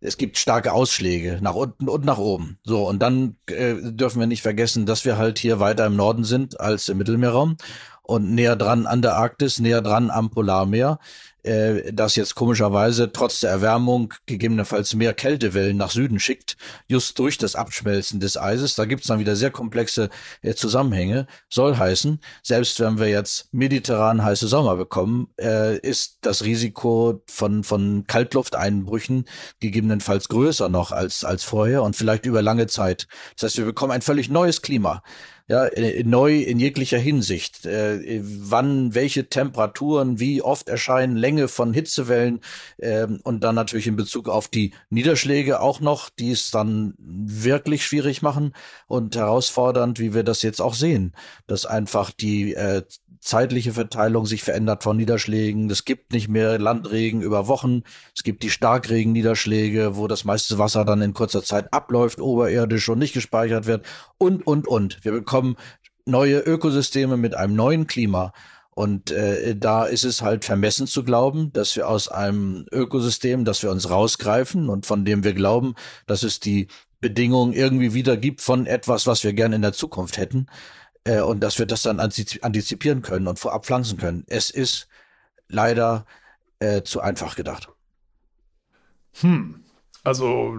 Speaker 4: es gibt starke Ausschläge nach unten und nach oben. So, und dann äh, dürfen wir nicht vergessen, dass wir halt hier weiter im Norden sind als im Mittelmeerraum und näher dran an der Arktis, näher dran am Polarmeer äh, das jetzt komischerweise trotz der Erwärmung gegebenenfalls mehr Kältewellen nach Süden schickt, just durch das Abschmelzen des Eises. Da gibt's dann wieder sehr komplexe äh, Zusammenhänge. Soll heißen, selbst wenn wir jetzt mediterran heiße Sommer bekommen, äh, ist das Risiko von, von Kaltlufteinbrüchen gegebenenfalls größer noch als, als vorher und vielleicht über lange Zeit. Das heißt, wir bekommen ein völlig neues Klima ja, äh, neu in jeglicher Hinsicht. Äh, wann welche Temperaturen, wie oft erscheinen, Länge von Hitzewellen äh, und dann natürlich in Bezug auf die Niederschläge auch noch, die es dann wirklich schwierig machen und herausfordernd, wie wir das jetzt auch sehen, dass einfach die äh, zeitliche Verteilung sich verändert von Niederschlägen. Es gibt nicht mehr Landregen über Wochen. Es gibt die Starkregenniederschläge, wo das meiste Wasser dann in kurzer Zeit abläuft, oberirdisch und nicht gespeichert wird. Und, und, und. Wir bekommen neue Ökosysteme mit einem neuen Klima. Und äh, da ist es halt vermessen zu glauben, dass wir aus einem Ökosystem, das wir uns rausgreifen und von dem wir glauben, dass es die Bedingungen irgendwie wieder gibt von etwas, was wir gerne in der Zukunft hätten, äh, und dass wir das dann antizipieren können und vorab pflanzen können. Es ist leider äh, zu einfach gedacht.
Speaker 3: Hm. Also,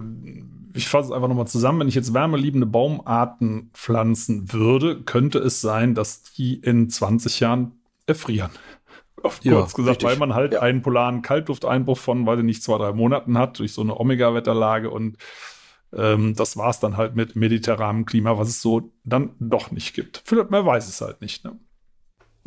Speaker 3: ich fasse es einfach nochmal zusammen. Wenn ich jetzt wärmeliebende Baumarten pflanzen würde, könnte es sein, dass die in 20 Jahren erfrieren. Auf kurz ja, gesagt, richtig. weil man halt ja. einen polaren Kaltlufteinbruch von, weiß ich nicht, zwei, drei Monaten hat, durch so eine Omega-Wetterlage und ähm, das war es dann halt mit mediterranem Klima, was es so dann doch nicht gibt. Vielleicht, man weiß es halt nicht. Ne?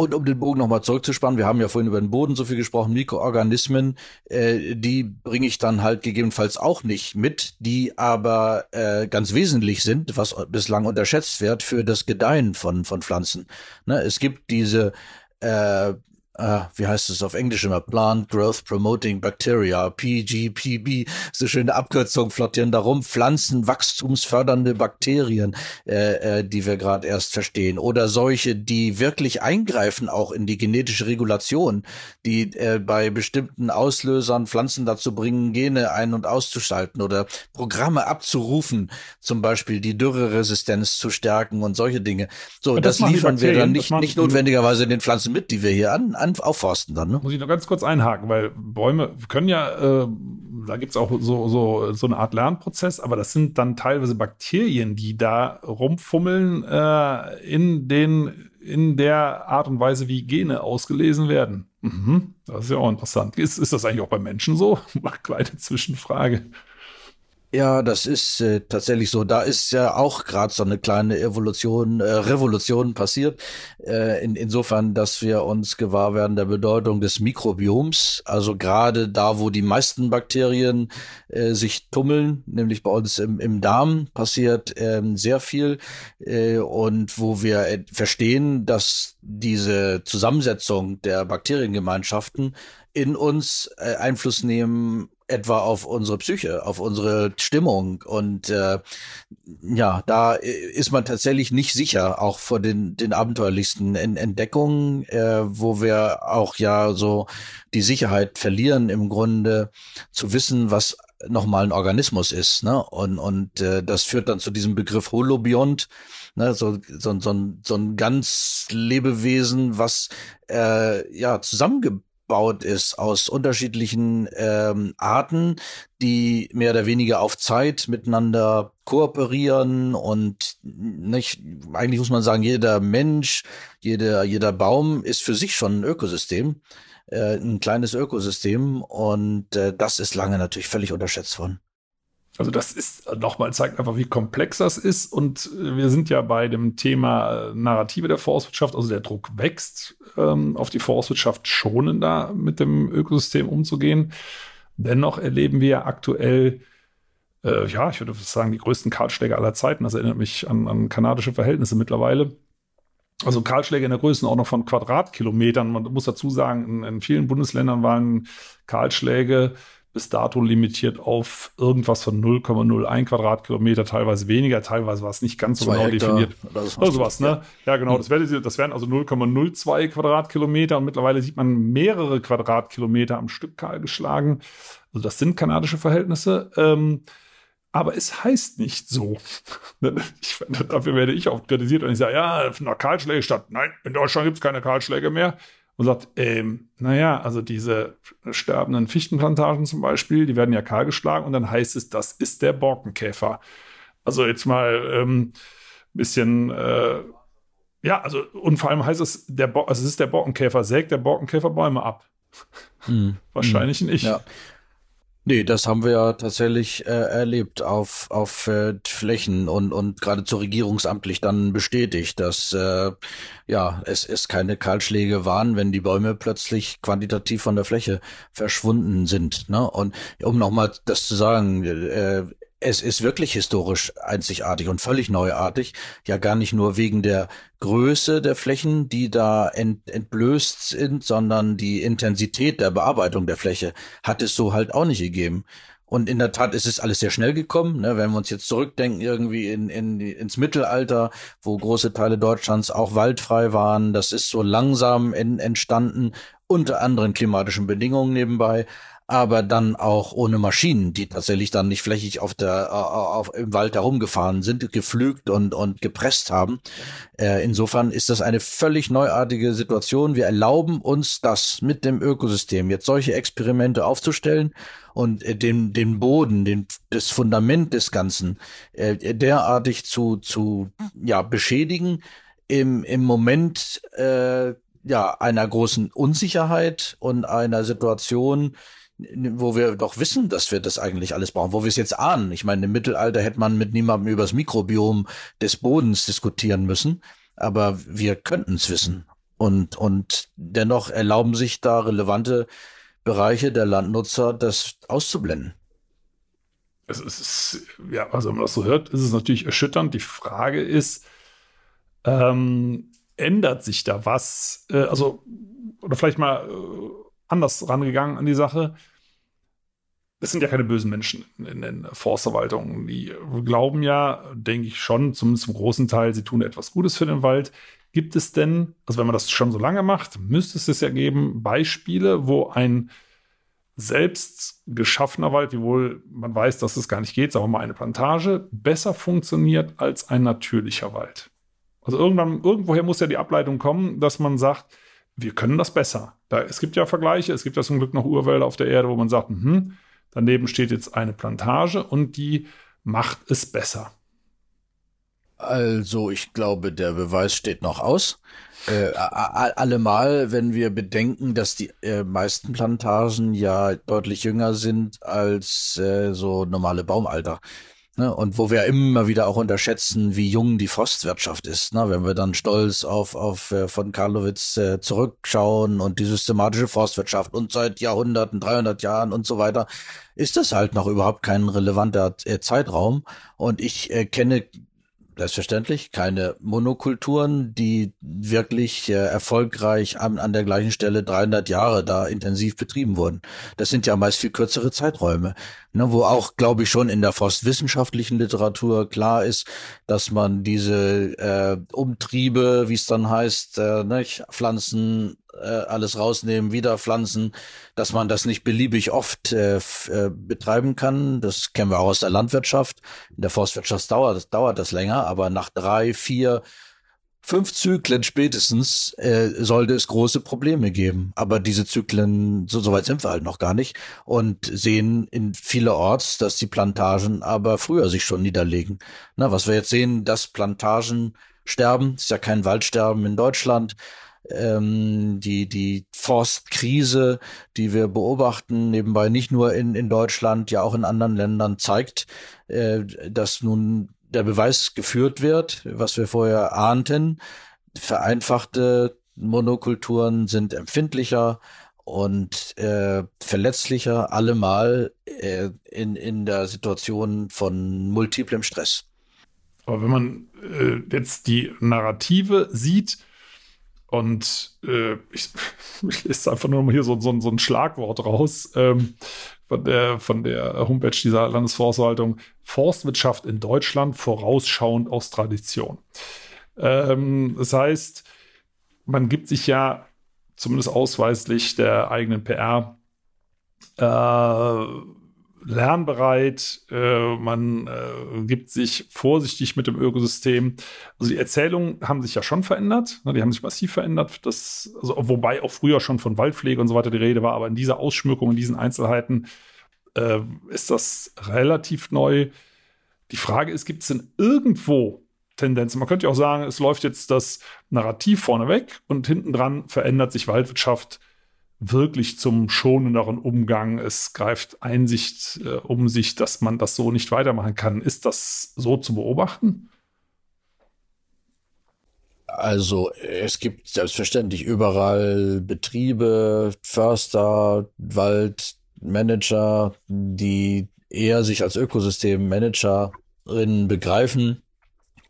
Speaker 4: Und um den Bogen nochmal zurückzuspannen, wir haben ja vorhin über den Boden so viel gesprochen, Mikroorganismen, äh, die bringe ich dann halt gegebenenfalls auch nicht mit, die aber äh, ganz wesentlich sind, was bislang unterschätzt wird für das Gedeihen von, von Pflanzen. Ne, es gibt diese äh, Uh, wie heißt es auf Englisch immer? Plant Growth Promoting Bacteria, PGPB, so schöne Abkürzung flottieren darum, pflanzenwachstumsfördernde Bakterien, äh, äh, die wir gerade erst verstehen. Oder solche, die wirklich eingreifen auch in die genetische Regulation, die äh, bei bestimmten Auslösern Pflanzen dazu bringen, Gene ein- und auszuschalten oder Programme abzurufen, zum Beispiel die Dürreresistenz zu stärken und solche Dinge. So, das, das liefern wir dann nicht, nicht notwendigerweise den Pflanzen mit, die wir hier an an, aufforsten dann. Ne?
Speaker 3: Muss ich noch ganz kurz einhaken, weil Bäume können ja, äh, da gibt es auch so, so, so eine Art Lernprozess, aber das sind dann teilweise Bakterien, die da rumfummeln äh, in den in der Art und Weise, wie Gene ausgelesen werden. Mhm, das ist ja auch interessant. Ist, ist das eigentlich auch bei Menschen so? Kleine Zwischenfrage.
Speaker 4: Ja, das ist äh, tatsächlich so. Da ist ja auch gerade so eine kleine Evolution, äh, Revolution passiert. Äh, in, insofern, dass wir uns gewahr werden der Bedeutung des Mikrobioms. Also gerade da, wo die meisten Bakterien äh, sich tummeln, nämlich bei uns im, im Darm, passiert äh, sehr viel. Äh, und wo wir äh, verstehen, dass diese Zusammensetzung der Bakteriengemeinschaften in uns äh, Einfluss nehmen etwa auf unsere Psyche, auf unsere Stimmung. Und äh, ja, da ist man tatsächlich nicht sicher, auch vor den, den abenteuerlichsten Entdeckungen, äh, wo wir auch ja so die Sicherheit verlieren, im Grunde zu wissen, was nochmal ein Organismus ist. Ne? Und, und äh, das führt dann zu diesem Begriff Holobiont, ne? so, so, so, so ein ganz Lebewesen, was äh, ja zusammengebaut aufgebaut ist aus unterschiedlichen ähm, Arten, die mehr oder weniger auf Zeit miteinander kooperieren und nicht, eigentlich muss man sagen, jeder Mensch, jeder, jeder Baum ist für sich schon ein Ökosystem, äh, ein kleines Ökosystem und äh, das ist lange natürlich völlig unterschätzt worden.
Speaker 3: Also das ist nochmal zeigt einfach, wie komplex das ist. Und wir sind ja bei dem Thema Narrative der Forstwirtschaft. Also der Druck wächst, ähm, auf die Forstwirtschaft schonender mit dem Ökosystem umzugehen. Dennoch erleben wir aktuell, äh, ja, ich würde sagen, die größten Kahlschläge aller Zeiten. Das erinnert mich an, an kanadische Verhältnisse mittlerweile. Also Kahlschläge in der Größenordnung von Quadratkilometern. Man muss dazu sagen, in, in vielen Bundesländern waren Kahlschläge bis dato limitiert auf irgendwas von 0,01 Quadratkilometer, teilweise weniger, teilweise war es nicht ganz so genau Hektar, definiert. Also was, ne? Ja, genau. Das, wäre, das wären also 0,02 Quadratkilometer und mittlerweile sieht man mehrere Quadratkilometer am Stück kahl geschlagen. Also das sind kanadische Verhältnisse. Ähm, aber es heißt nicht so. Ich, dafür werde ich oft kritisiert und ich sage, ja, finden Kahlschläge statt. Nein, in Deutschland gibt es keine Kahlschläge mehr und sagt, ähm, naja, also diese sterbenden Fichtenplantagen zum Beispiel, die werden ja kahlgeschlagen und dann heißt es, das ist der Borkenkäfer. Also jetzt mal ähm, bisschen, äh, ja, also und vor allem heißt es, der Bo also es ist der Borkenkäfer, sägt der Borkenkäfer Bäume ab. Hm. Wahrscheinlich hm. nicht.
Speaker 4: Ja. Nee, das haben wir ja tatsächlich äh, erlebt auf, auf äh, Flächen und, und geradezu regierungsamtlich dann bestätigt, dass äh, ja es, es keine Kahlschläge waren, wenn die Bäume plötzlich quantitativ von der Fläche verschwunden sind. Ne? Und um nochmal das zu sagen, äh, es ist wirklich historisch einzigartig und völlig neuartig. Ja, gar nicht nur wegen der Größe der Flächen, die da ent, entblößt sind, sondern die Intensität der Bearbeitung der Fläche hat es so halt auch nicht gegeben. Und in der Tat ist es alles sehr schnell gekommen. Ne? Wenn wir uns jetzt zurückdenken, irgendwie in, in, ins Mittelalter, wo große Teile Deutschlands auch waldfrei waren, das ist so langsam in, entstanden, unter anderen klimatischen Bedingungen nebenbei aber dann auch ohne Maschinen, die tatsächlich dann nicht flächig auf der auf, im Wald herumgefahren sind, geflügt und und gepresst haben. Äh, insofern ist das eine völlig neuartige Situation. Wir erlauben uns das mit dem Ökosystem jetzt solche Experimente aufzustellen und äh, den den Boden, den das Fundament des Ganzen äh, derartig zu zu ja beschädigen im im Moment äh, ja einer großen Unsicherheit und einer Situation wo wir doch wissen, dass wir das eigentlich alles brauchen, wo wir es jetzt ahnen. Ich meine, im Mittelalter hätte man mit niemandem über das Mikrobiom des Bodens diskutieren müssen, aber wir könnten es wissen. Und, und dennoch erlauben sich da relevante Bereiche der Landnutzer, das auszublenden.
Speaker 3: Es ist, ja, also wenn man das so hört, ist es natürlich erschütternd. Die Frage ist, ähm, ändert sich da was? Äh, also, oder vielleicht mal äh, anders rangegangen an die Sache es sind ja keine bösen Menschen in den Forstverwaltungen. Die glauben ja, denke ich schon, zumindest zum großen Teil, sie tun etwas Gutes für den Wald. Gibt es denn, also wenn man das schon so lange macht, müsste es ja geben, Beispiele, wo ein selbst geschaffener Wald, wiewohl man weiß, dass es gar nicht geht, sagen wir mal eine Plantage, besser funktioniert als ein natürlicher Wald. Also irgendwann, irgendwoher muss ja die Ableitung kommen, dass man sagt, wir können das besser. Da, es gibt ja Vergleiche, es gibt ja zum Glück noch Urwälder auf der Erde, wo man sagt, hm, Daneben steht jetzt eine Plantage und die macht es besser.
Speaker 4: Also ich glaube, der Beweis steht noch aus. Äh, allemal, wenn wir bedenken, dass die äh, meisten Plantagen ja deutlich jünger sind als äh, so normale Baumalter. Ne? Und wo wir immer wieder auch unterschätzen, wie jung die Forstwirtschaft ist. Ne? Wenn wir dann stolz auf, auf äh, von Karlowitz äh, zurückschauen und die systematische Forstwirtschaft und seit Jahrhunderten, 300 Jahren und so weiter, ist das halt noch überhaupt kein relevanter äh, Zeitraum. Und ich äh, kenne selbstverständlich keine Monokulturen, die wirklich äh, erfolgreich an, an der gleichen Stelle 300 Jahre da intensiv betrieben wurden. Das sind ja meist viel kürzere Zeiträume, ne, wo auch, glaube ich, schon in der forstwissenschaftlichen Literatur klar ist, dass man diese äh, Umtriebe, wie es dann heißt, äh, ne, Pflanzen äh, alles rausnehmen, wieder pflanzen, dass man das nicht beliebig oft äh, äh, betreiben kann. Das kennen wir auch aus der Landwirtschaft. In der Forstwirtschaft dauert, dauert das länger, aber nach drei, vier, fünf Zyklen spätestens äh, sollte es große Probleme geben. Aber diese Zyklen, so, so weit sind wir halt noch gar nicht und sehen in vielerorts, dass die Plantagen aber früher sich schon niederlegen. Na, was wir jetzt sehen, dass Plantagen sterben, ist ja kein Waldsterben in Deutschland, ähm, die, die Forstkrise, die wir beobachten, nebenbei nicht nur in, in Deutschland, ja auch in anderen Ländern, zeigt, äh, dass nun der Beweis geführt wird, was wir vorher ahnten. Vereinfachte Monokulturen sind empfindlicher und äh, verletzlicher allemal äh, in, in der Situation von multiplem Stress.
Speaker 3: Aber wenn man äh, jetzt die Narrative sieht, und äh, ich, ich lese einfach nur mal hier so, so, so ein Schlagwort raus ähm, von, der, von der Homepage dieser Landesforstverwaltung. Forstwirtschaft in Deutschland vorausschauend aus Tradition. Ähm, das heißt, man gibt sich ja zumindest ausweislich der eigenen PR äh, lernbereit, äh, man äh, gibt sich vorsichtig mit dem Ökosystem. Also die Erzählungen haben sich ja schon verändert, ne, die haben sich massiv verändert, das, also, wobei auch früher schon von Waldpflege und so weiter die Rede war, aber in dieser Ausschmückung, in diesen Einzelheiten äh, ist das relativ neu. Die Frage ist, gibt es denn irgendwo Tendenzen? Man könnte ja auch sagen, es läuft jetzt das Narrativ vorneweg und hinten dran verändert sich Waldwirtschaft wirklich zum schonenderen Umgang. Es greift Einsicht äh, um sich, dass man das so nicht weitermachen kann. Ist das so zu beobachten?
Speaker 4: Also es gibt selbstverständlich überall Betriebe, Förster, Waldmanager, die eher sich als Ökosystemmanagerin begreifen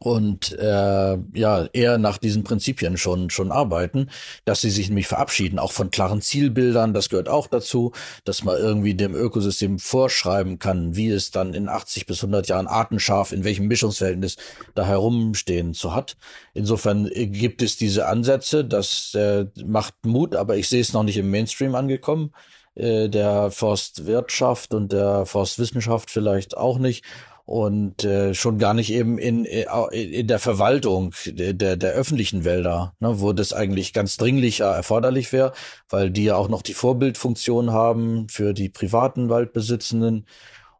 Speaker 4: und äh, ja eher nach diesen Prinzipien schon schon arbeiten, dass sie sich nämlich verabschieden, auch von klaren Zielbildern. Das gehört auch dazu, dass man irgendwie dem Ökosystem vorschreiben kann, wie es dann in 80 bis 100 Jahren artenscharf in welchem Mischungsverhältnis da herumstehen zu hat. Insofern äh, gibt es diese Ansätze, das äh, macht Mut, aber ich sehe es noch nicht im Mainstream angekommen äh, der Forstwirtschaft und der Forstwissenschaft vielleicht auch nicht und äh, schon gar nicht eben in, äh, in der Verwaltung der, der öffentlichen Wälder, ne, wo das eigentlich ganz dringlich erforderlich wäre, weil die ja auch noch die Vorbildfunktion haben für die privaten Waldbesitzenden.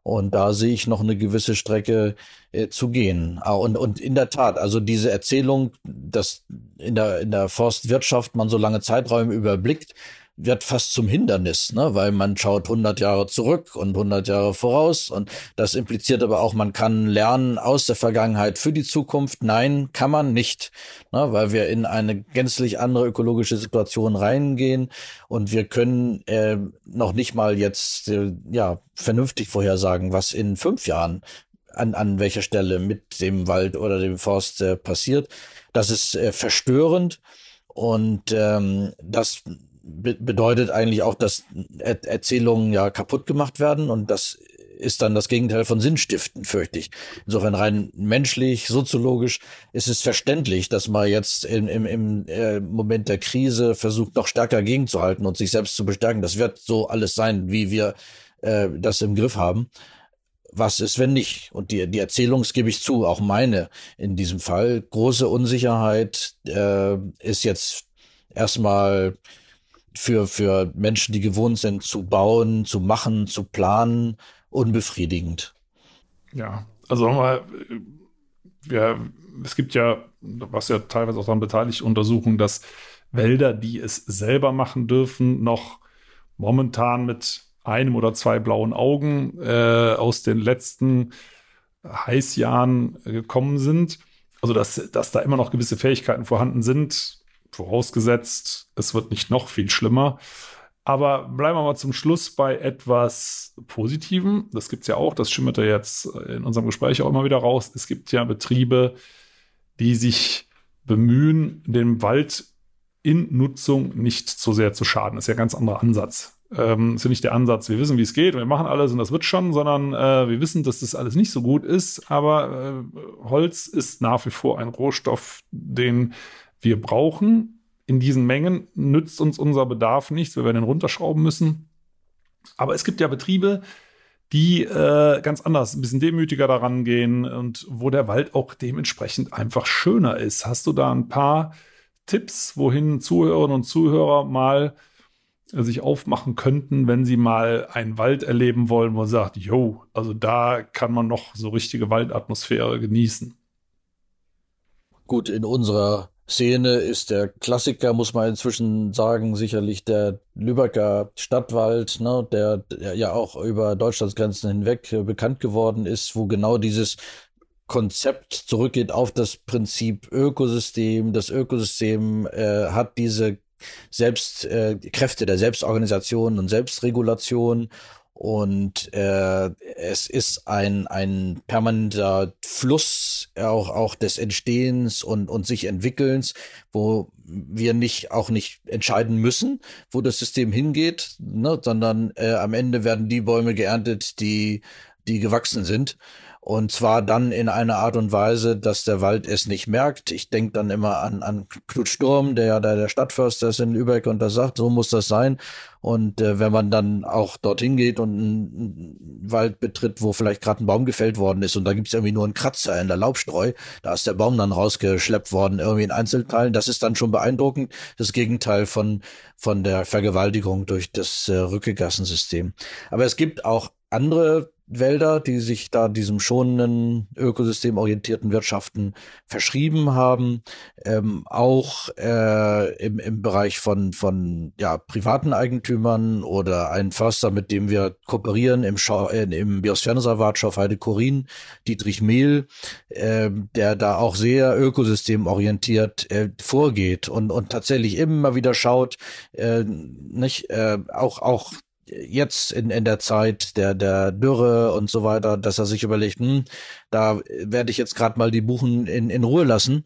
Speaker 4: Und da sehe ich noch eine gewisse Strecke äh, zu gehen. Ah, und, und in der Tat, also diese Erzählung, dass in der, in der Forstwirtschaft man so lange Zeiträume überblickt, wird fast zum Hindernis, ne? weil man schaut 100 Jahre zurück und 100 Jahre voraus und das impliziert aber auch, man kann lernen aus der Vergangenheit für die Zukunft. Nein, kann man nicht, ne? weil wir in eine gänzlich andere ökologische Situation reingehen und wir können äh, noch nicht mal jetzt äh, ja vernünftig vorhersagen, was in fünf Jahren an, an welcher Stelle mit dem Wald oder dem Forst äh, passiert. Das ist äh, verstörend und ähm, das be bedeutet eigentlich auch, dass er Erzählungen ja kaputt gemacht werden und das ist dann das Gegenteil von Sinnstiften, fürchte ich. Insofern rein menschlich, soziologisch ist es verständlich, dass man jetzt im, im, im äh, Moment der Krise versucht, noch stärker gegenzuhalten und sich selbst zu bestärken. Das wird so alles sein, wie wir äh, das im Griff haben. Was ist, wenn nicht? Und die, die Erzählung, gebe ich zu, auch meine in diesem Fall. Große Unsicherheit äh, ist jetzt erstmal für, für Menschen, die gewohnt sind, zu bauen, zu machen, zu planen, unbefriedigend.
Speaker 3: Ja, also nochmal, ja, es gibt ja, was ja teilweise auch daran beteiligt, Untersuchungen, dass Wälder, die es selber machen dürfen, noch momentan mit einem oder zwei blauen Augen äh, aus den letzten Heißjahren gekommen sind. Also, dass, dass da immer noch gewisse Fähigkeiten vorhanden sind, vorausgesetzt, es wird nicht noch viel schlimmer. Aber bleiben wir mal zum Schluss bei etwas Positivem. Das gibt es ja auch, das schimmerte jetzt in unserem Gespräch auch immer wieder raus. Es gibt ja Betriebe, die sich bemühen, dem Wald in Nutzung nicht zu sehr zu schaden. Das ist ja ein ganz anderer Ansatz. Ähm, ist ja nicht der Ansatz, wir wissen, wie es geht wir machen alles und das wird schon, sondern äh, wir wissen, dass das alles nicht so gut ist. Aber äh, Holz ist nach wie vor ein Rohstoff, den wir brauchen in diesen Mengen, nützt uns unser Bedarf nichts, wir werden ihn runterschrauben müssen. Aber es gibt ja Betriebe, die äh, ganz anders, ein bisschen demütiger daran gehen und wo der Wald auch dementsprechend einfach schöner ist. Hast du da ein paar Tipps, wohin Zuhörerinnen und Zuhörer mal sich aufmachen könnten, wenn sie mal einen Wald erleben wollen, wo man sagt, jo, also da kann man noch so richtige Waldatmosphäre genießen?
Speaker 4: Gut, in unserer Szene ist der Klassiker, muss man inzwischen sagen, sicherlich der Lübecker Stadtwald, ne, der, ja auch über Deutschlandsgrenzen hinweg äh, bekannt geworden ist, wo genau dieses Konzept zurückgeht auf das Prinzip Ökosystem. Das Ökosystem äh, hat diese Selbst, äh, Kräfte der Selbstorganisation und Selbstregulation und äh, es ist ein, ein permanenter Fluss auch, auch des Entstehens und, und sich Entwickelns, wo wir nicht auch nicht entscheiden müssen, wo das System hingeht, ne, sondern äh, am Ende werden die Bäume geerntet, die, die gewachsen sind. Und zwar dann in einer Art und Weise, dass der Wald es nicht merkt. Ich denke dann immer an, an Knut Sturm, der ja der, der Stadtförster ist in Lübeck und der sagt, so muss das sein. Und äh, wenn man dann auch dorthin geht und einen Wald betritt, wo vielleicht gerade ein Baum gefällt worden ist und da gibt's irgendwie nur einen Kratzer in der Laubstreu, da ist der Baum dann rausgeschleppt worden, irgendwie in Einzelteilen, das ist dann schon beeindruckend. Das Gegenteil von, von der Vergewaltigung durch das äh, Rückegassensystem. Aber es gibt auch andere Wälder, die sich da diesem schonenden, ökosystemorientierten Wirtschaften verschrieben haben, ähm, auch äh, im, im Bereich von, von ja, privaten Eigentümern oder ein Förster, mit dem wir kooperieren im, Schau, äh, im Biosphärenreservat Schaufheide Korin, Dietrich Mehl, äh, der da auch sehr ökosystemorientiert äh, vorgeht und, und tatsächlich immer wieder schaut, äh, nicht, äh, auch, auch jetzt in, in der Zeit der, der Dürre und so weiter, dass er sich überlegt, hm, da werde ich jetzt gerade mal die Buchen in, in Ruhe lassen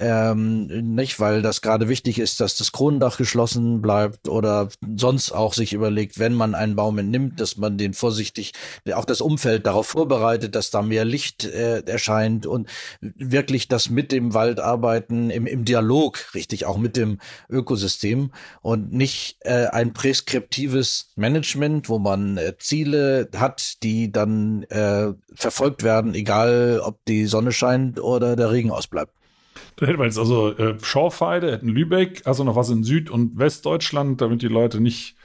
Speaker 4: ähm, nicht, weil das gerade wichtig ist, dass das Kronendach geschlossen bleibt oder sonst auch sich überlegt, wenn man einen Baum entnimmt, dass man den vorsichtig, auch das Umfeld darauf vorbereitet, dass da mehr Licht äh, erscheint und wirklich das mit dem Wald arbeiten im, im Dialog, richtig, auch mit dem Ökosystem und nicht äh, ein preskriptives Management, wo man äh, Ziele hat, die dann äh, verfolgt werden, egal ob die Sonne scheint oder der Regen ausbleibt.
Speaker 3: Da hätten wir jetzt also äh, Schorfheide, hätten Lübeck, also noch was in Süd- und Westdeutschland, damit die Leute nicht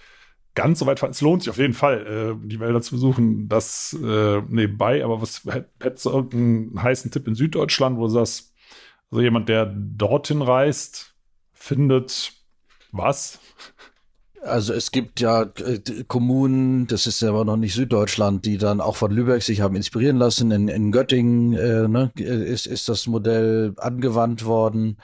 Speaker 3: ganz so weit fahren. Es lohnt sich auf jeden Fall, äh, die Wälder zu besuchen. Das äh, nebenbei, aber was hättest du irgendeinen heißen Tipp in Süddeutschland, wo du sagst, also jemand, der dorthin reist, findet was?
Speaker 4: Also es gibt ja äh, Kommunen, das ist aber noch nicht Süddeutschland, die dann auch von Lübeck sich haben inspirieren lassen. In, in Göttingen äh, ne, ist, ist das Modell angewandt worden.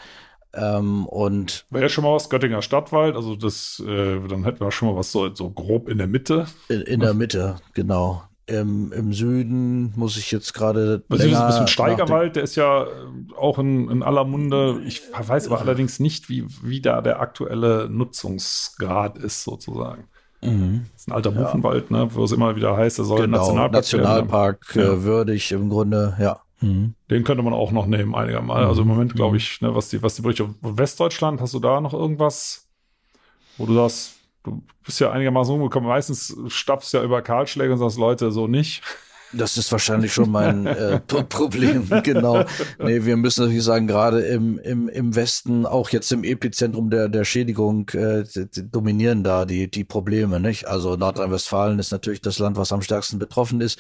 Speaker 4: Ähm, und
Speaker 3: Wäre ja schon mal was, Göttinger Stadtwald, also das, äh, dann hätten wir schon mal was so, so grob in der Mitte.
Speaker 4: In, in der Mitte, genau. Im, Im Süden muss ich jetzt gerade.
Speaker 3: Das ist ein bisschen Steigerwald, der ist ja äh, auch in, in aller Munde. Ich weiß aber allerdings nicht, wie, wie da der aktuelle Nutzungsgrad ist, sozusagen. Mhm. Das ist ein alter Buchenwald, ja. ne, wo es immer wieder heißt, er soll
Speaker 4: genau,
Speaker 3: Nationalpark,
Speaker 4: Nationalpark werden. Nationalpark äh, würdig im Grunde, ja.
Speaker 3: Mhm. Den könnte man auch noch nehmen, einigermaßen. Mhm. Also im Moment glaube ich, ne, was die, was die Berichte. Westdeutschland, hast du da noch irgendwas, wo du sagst, du bist ja einigermaßen umgekommen. Meistens stapfst du ja über Kahlschläge und sagst, Leute, so nicht.
Speaker 4: Das ist wahrscheinlich schon mein äh, Problem, genau. Nee, wir müssen natürlich sagen, gerade im, im, im Westen, auch jetzt im Epizentrum der, der Schädigung, äh, dominieren da die, die Probleme, nicht? Also Nordrhein-Westfalen ist natürlich das Land, was am stärksten betroffen ist.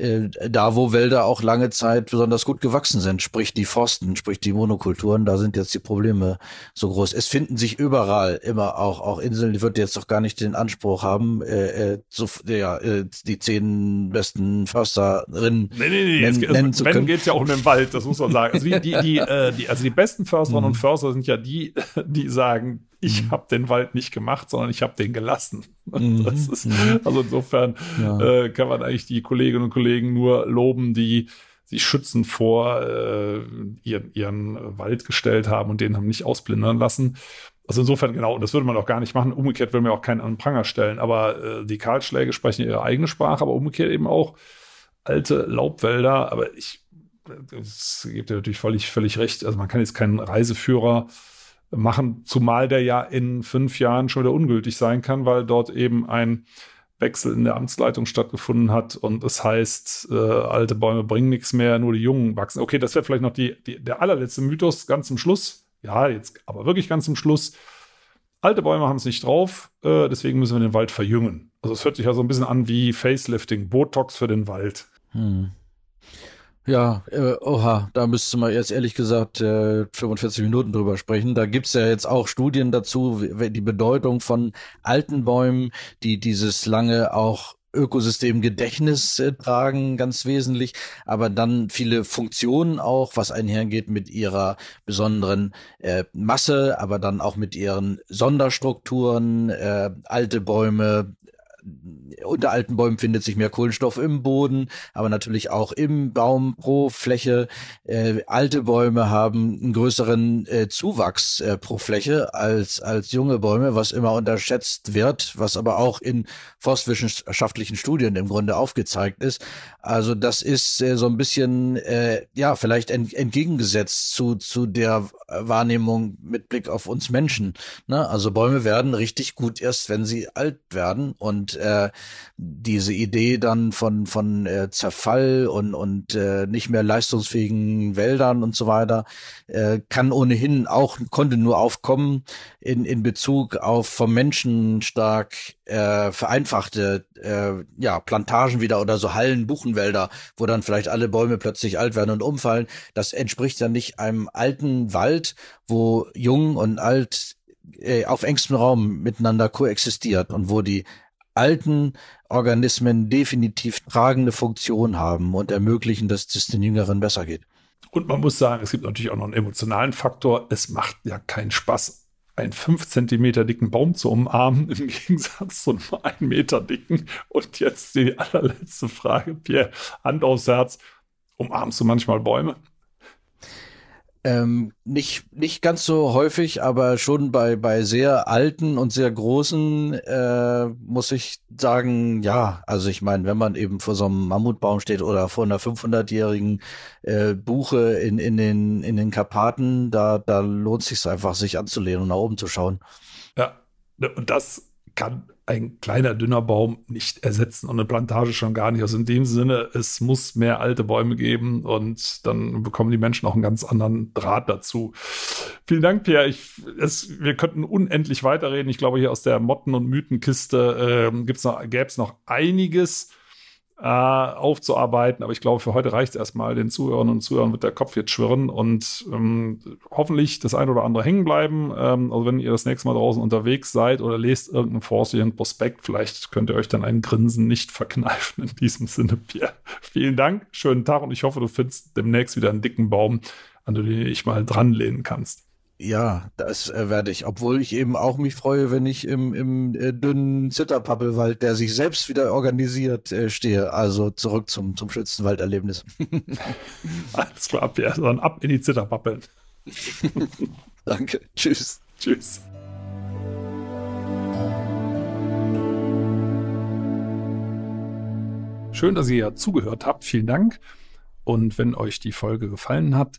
Speaker 4: Äh, da wo Wälder auch lange Zeit besonders gut gewachsen sind, sprich die Forsten, sprich die Monokulturen, da sind jetzt die Probleme so groß. Es finden sich überall immer auch auch Inseln, die wird jetzt doch gar nicht den Anspruch haben, äh, äh, so, ja, äh, die zehn besten Försterinnen
Speaker 3: nee, nee, nee, nennen, es, nennen zu können. geht ja auch um den Wald, das muss man sagen. Also die, die, die, äh, die, also die besten Försterinnen mhm. und Förster sind ja die, die sagen, ich mhm. habe den Wald nicht gemacht, sondern ich habe den gelassen. Mhm. Ist, mhm. also insofern ja. äh, kann man eigentlich die Kolleginnen und Kollegen nur loben, die sich schützen vor äh, ihren, ihren Wald gestellt haben und den haben nicht ausblindern lassen. Also insofern, genau, und das würde man auch gar nicht machen. Umgekehrt will man auch keinen an den Pranger stellen. Aber äh, die Kahlschläge sprechen ihre eigene Sprache, aber umgekehrt eben auch alte Laubwälder. Aber ich, es gibt ja natürlich völlig, völlig recht. Also man kann jetzt keinen Reiseführer machen, zumal der ja in fünf Jahren schon wieder ungültig sein kann, weil dort eben ein Wechsel in der Amtsleitung stattgefunden hat und es heißt, äh, alte Bäume bringen nichts mehr, nur die Jungen wachsen. Okay, das wäre vielleicht noch die, die, der allerletzte Mythos ganz zum Schluss. Ja, jetzt aber wirklich ganz zum Schluss. Alte Bäume haben es nicht drauf, äh, deswegen müssen wir den Wald verjüngen. Also es hört sich ja so ein bisschen an wie Facelifting, Botox für den Wald. Hm.
Speaker 4: Ja, äh, oha, da müsste man jetzt ehrlich gesagt äh, 45 Minuten drüber sprechen. Da gibt's ja jetzt auch Studien dazu, die Bedeutung von alten Bäumen, die dieses lange auch Ökosystemgedächtnis äh, tragen, ganz wesentlich, aber dann viele Funktionen auch, was einhergeht mit ihrer besonderen äh, Masse, aber dann auch mit ihren Sonderstrukturen, äh, alte Bäume unter alten Bäumen findet sich mehr Kohlenstoff im Boden, aber natürlich auch im Baum pro Fläche. Äh, alte Bäume haben einen größeren äh, Zuwachs äh, pro Fläche als, als junge Bäume, was immer unterschätzt wird, was aber auch in forstwissenschaftlichen Studien im Grunde aufgezeigt ist. Also das ist äh, so ein bisschen, äh, ja, vielleicht ent entgegengesetzt zu, zu der Wahrnehmung mit Blick auf uns Menschen. Ne? Also Bäume werden richtig gut erst, wenn sie alt werden und äh, diese Idee dann von von äh, Zerfall und und äh, nicht mehr leistungsfähigen Wäldern und so weiter äh, kann ohnehin auch konnte nur aufkommen in in Bezug auf vom Menschen stark äh, vereinfachte äh, ja Plantagen wieder oder so Hallen Buchenwälder wo dann vielleicht alle Bäume plötzlich alt werden und umfallen. Das entspricht ja nicht einem alten Wald wo jung und alt äh, auf engstem Raum miteinander koexistiert und wo die alten Organismen definitiv tragende Funktion haben und ermöglichen, dass es den Jüngeren besser geht.
Speaker 3: Und man muss sagen, es gibt natürlich auch noch einen emotionalen Faktor. Es macht ja keinen Spaß, einen fünf Zentimeter dicken Baum zu umarmen, im Gegensatz zu einem einen Meter dicken. Und jetzt die allerletzte Frage, Pierre, Hand aufs Herz. Umarmst du manchmal Bäume?
Speaker 4: Ähm, nicht, nicht ganz so häufig, aber schon bei, bei sehr alten und sehr großen, äh, muss ich sagen, ja, also ich meine, wenn man eben vor so einem Mammutbaum steht oder vor einer 500-jährigen äh, Buche in, in, den, in den Karpaten, da, da lohnt sich einfach, sich anzulehnen und nach oben zu schauen.
Speaker 3: Ja, und das kann ein kleiner, dünner Baum nicht ersetzen und eine Plantage schon gar nicht. Also in dem Sinne, es muss mehr alte Bäume geben und dann bekommen die Menschen auch einen ganz anderen Draht dazu. Vielen Dank, Pierre. Ich, es, wir könnten unendlich weiterreden. Ich glaube, hier aus der Motten- und Mythenkiste äh, gäbe es noch einiges äh, aufzuarbeiten. Aber ich glaube, für heute reicht es erstmal. Den Zuhörern und Zuhörern wird der Kopf jetzt schwirren und ähm, hoffentlich das ein oder andere hängen bleiben. Ähm, also wenn ihr das nächste Mal draußen unterwegs seid oder lest irgendeinen forstlichen Prospekt, vielleicht könnt ihr euch dann ein Grinsen nicht verkneifen. In diesem Sinne, Pierre, vielen Dank, schönen Tag und ich hoffe, du findest demnächst wieder einen dicken Baum, an den du dich mal dran lehnen kannst.
Speaker 4: Ja, das äh, werde ich, obwohl ich eben auch mich freue, wenn ich im, im äh, dünnen Zitterpappelwald, der sich selbst wieder organisiert, äh, stehe. Also zurück zum, zum Schützenwalderlebnis.
Speaker 3: Alles klar, Pierre, dann ab in die Zitterpappeln.
Speaker 4: Danke. Tschüss.
Speaker 3: Tschüss. Schön, dass ihr ja zugehört habt. Vielen Dank. Und wenn euch die Folge gefallen hat,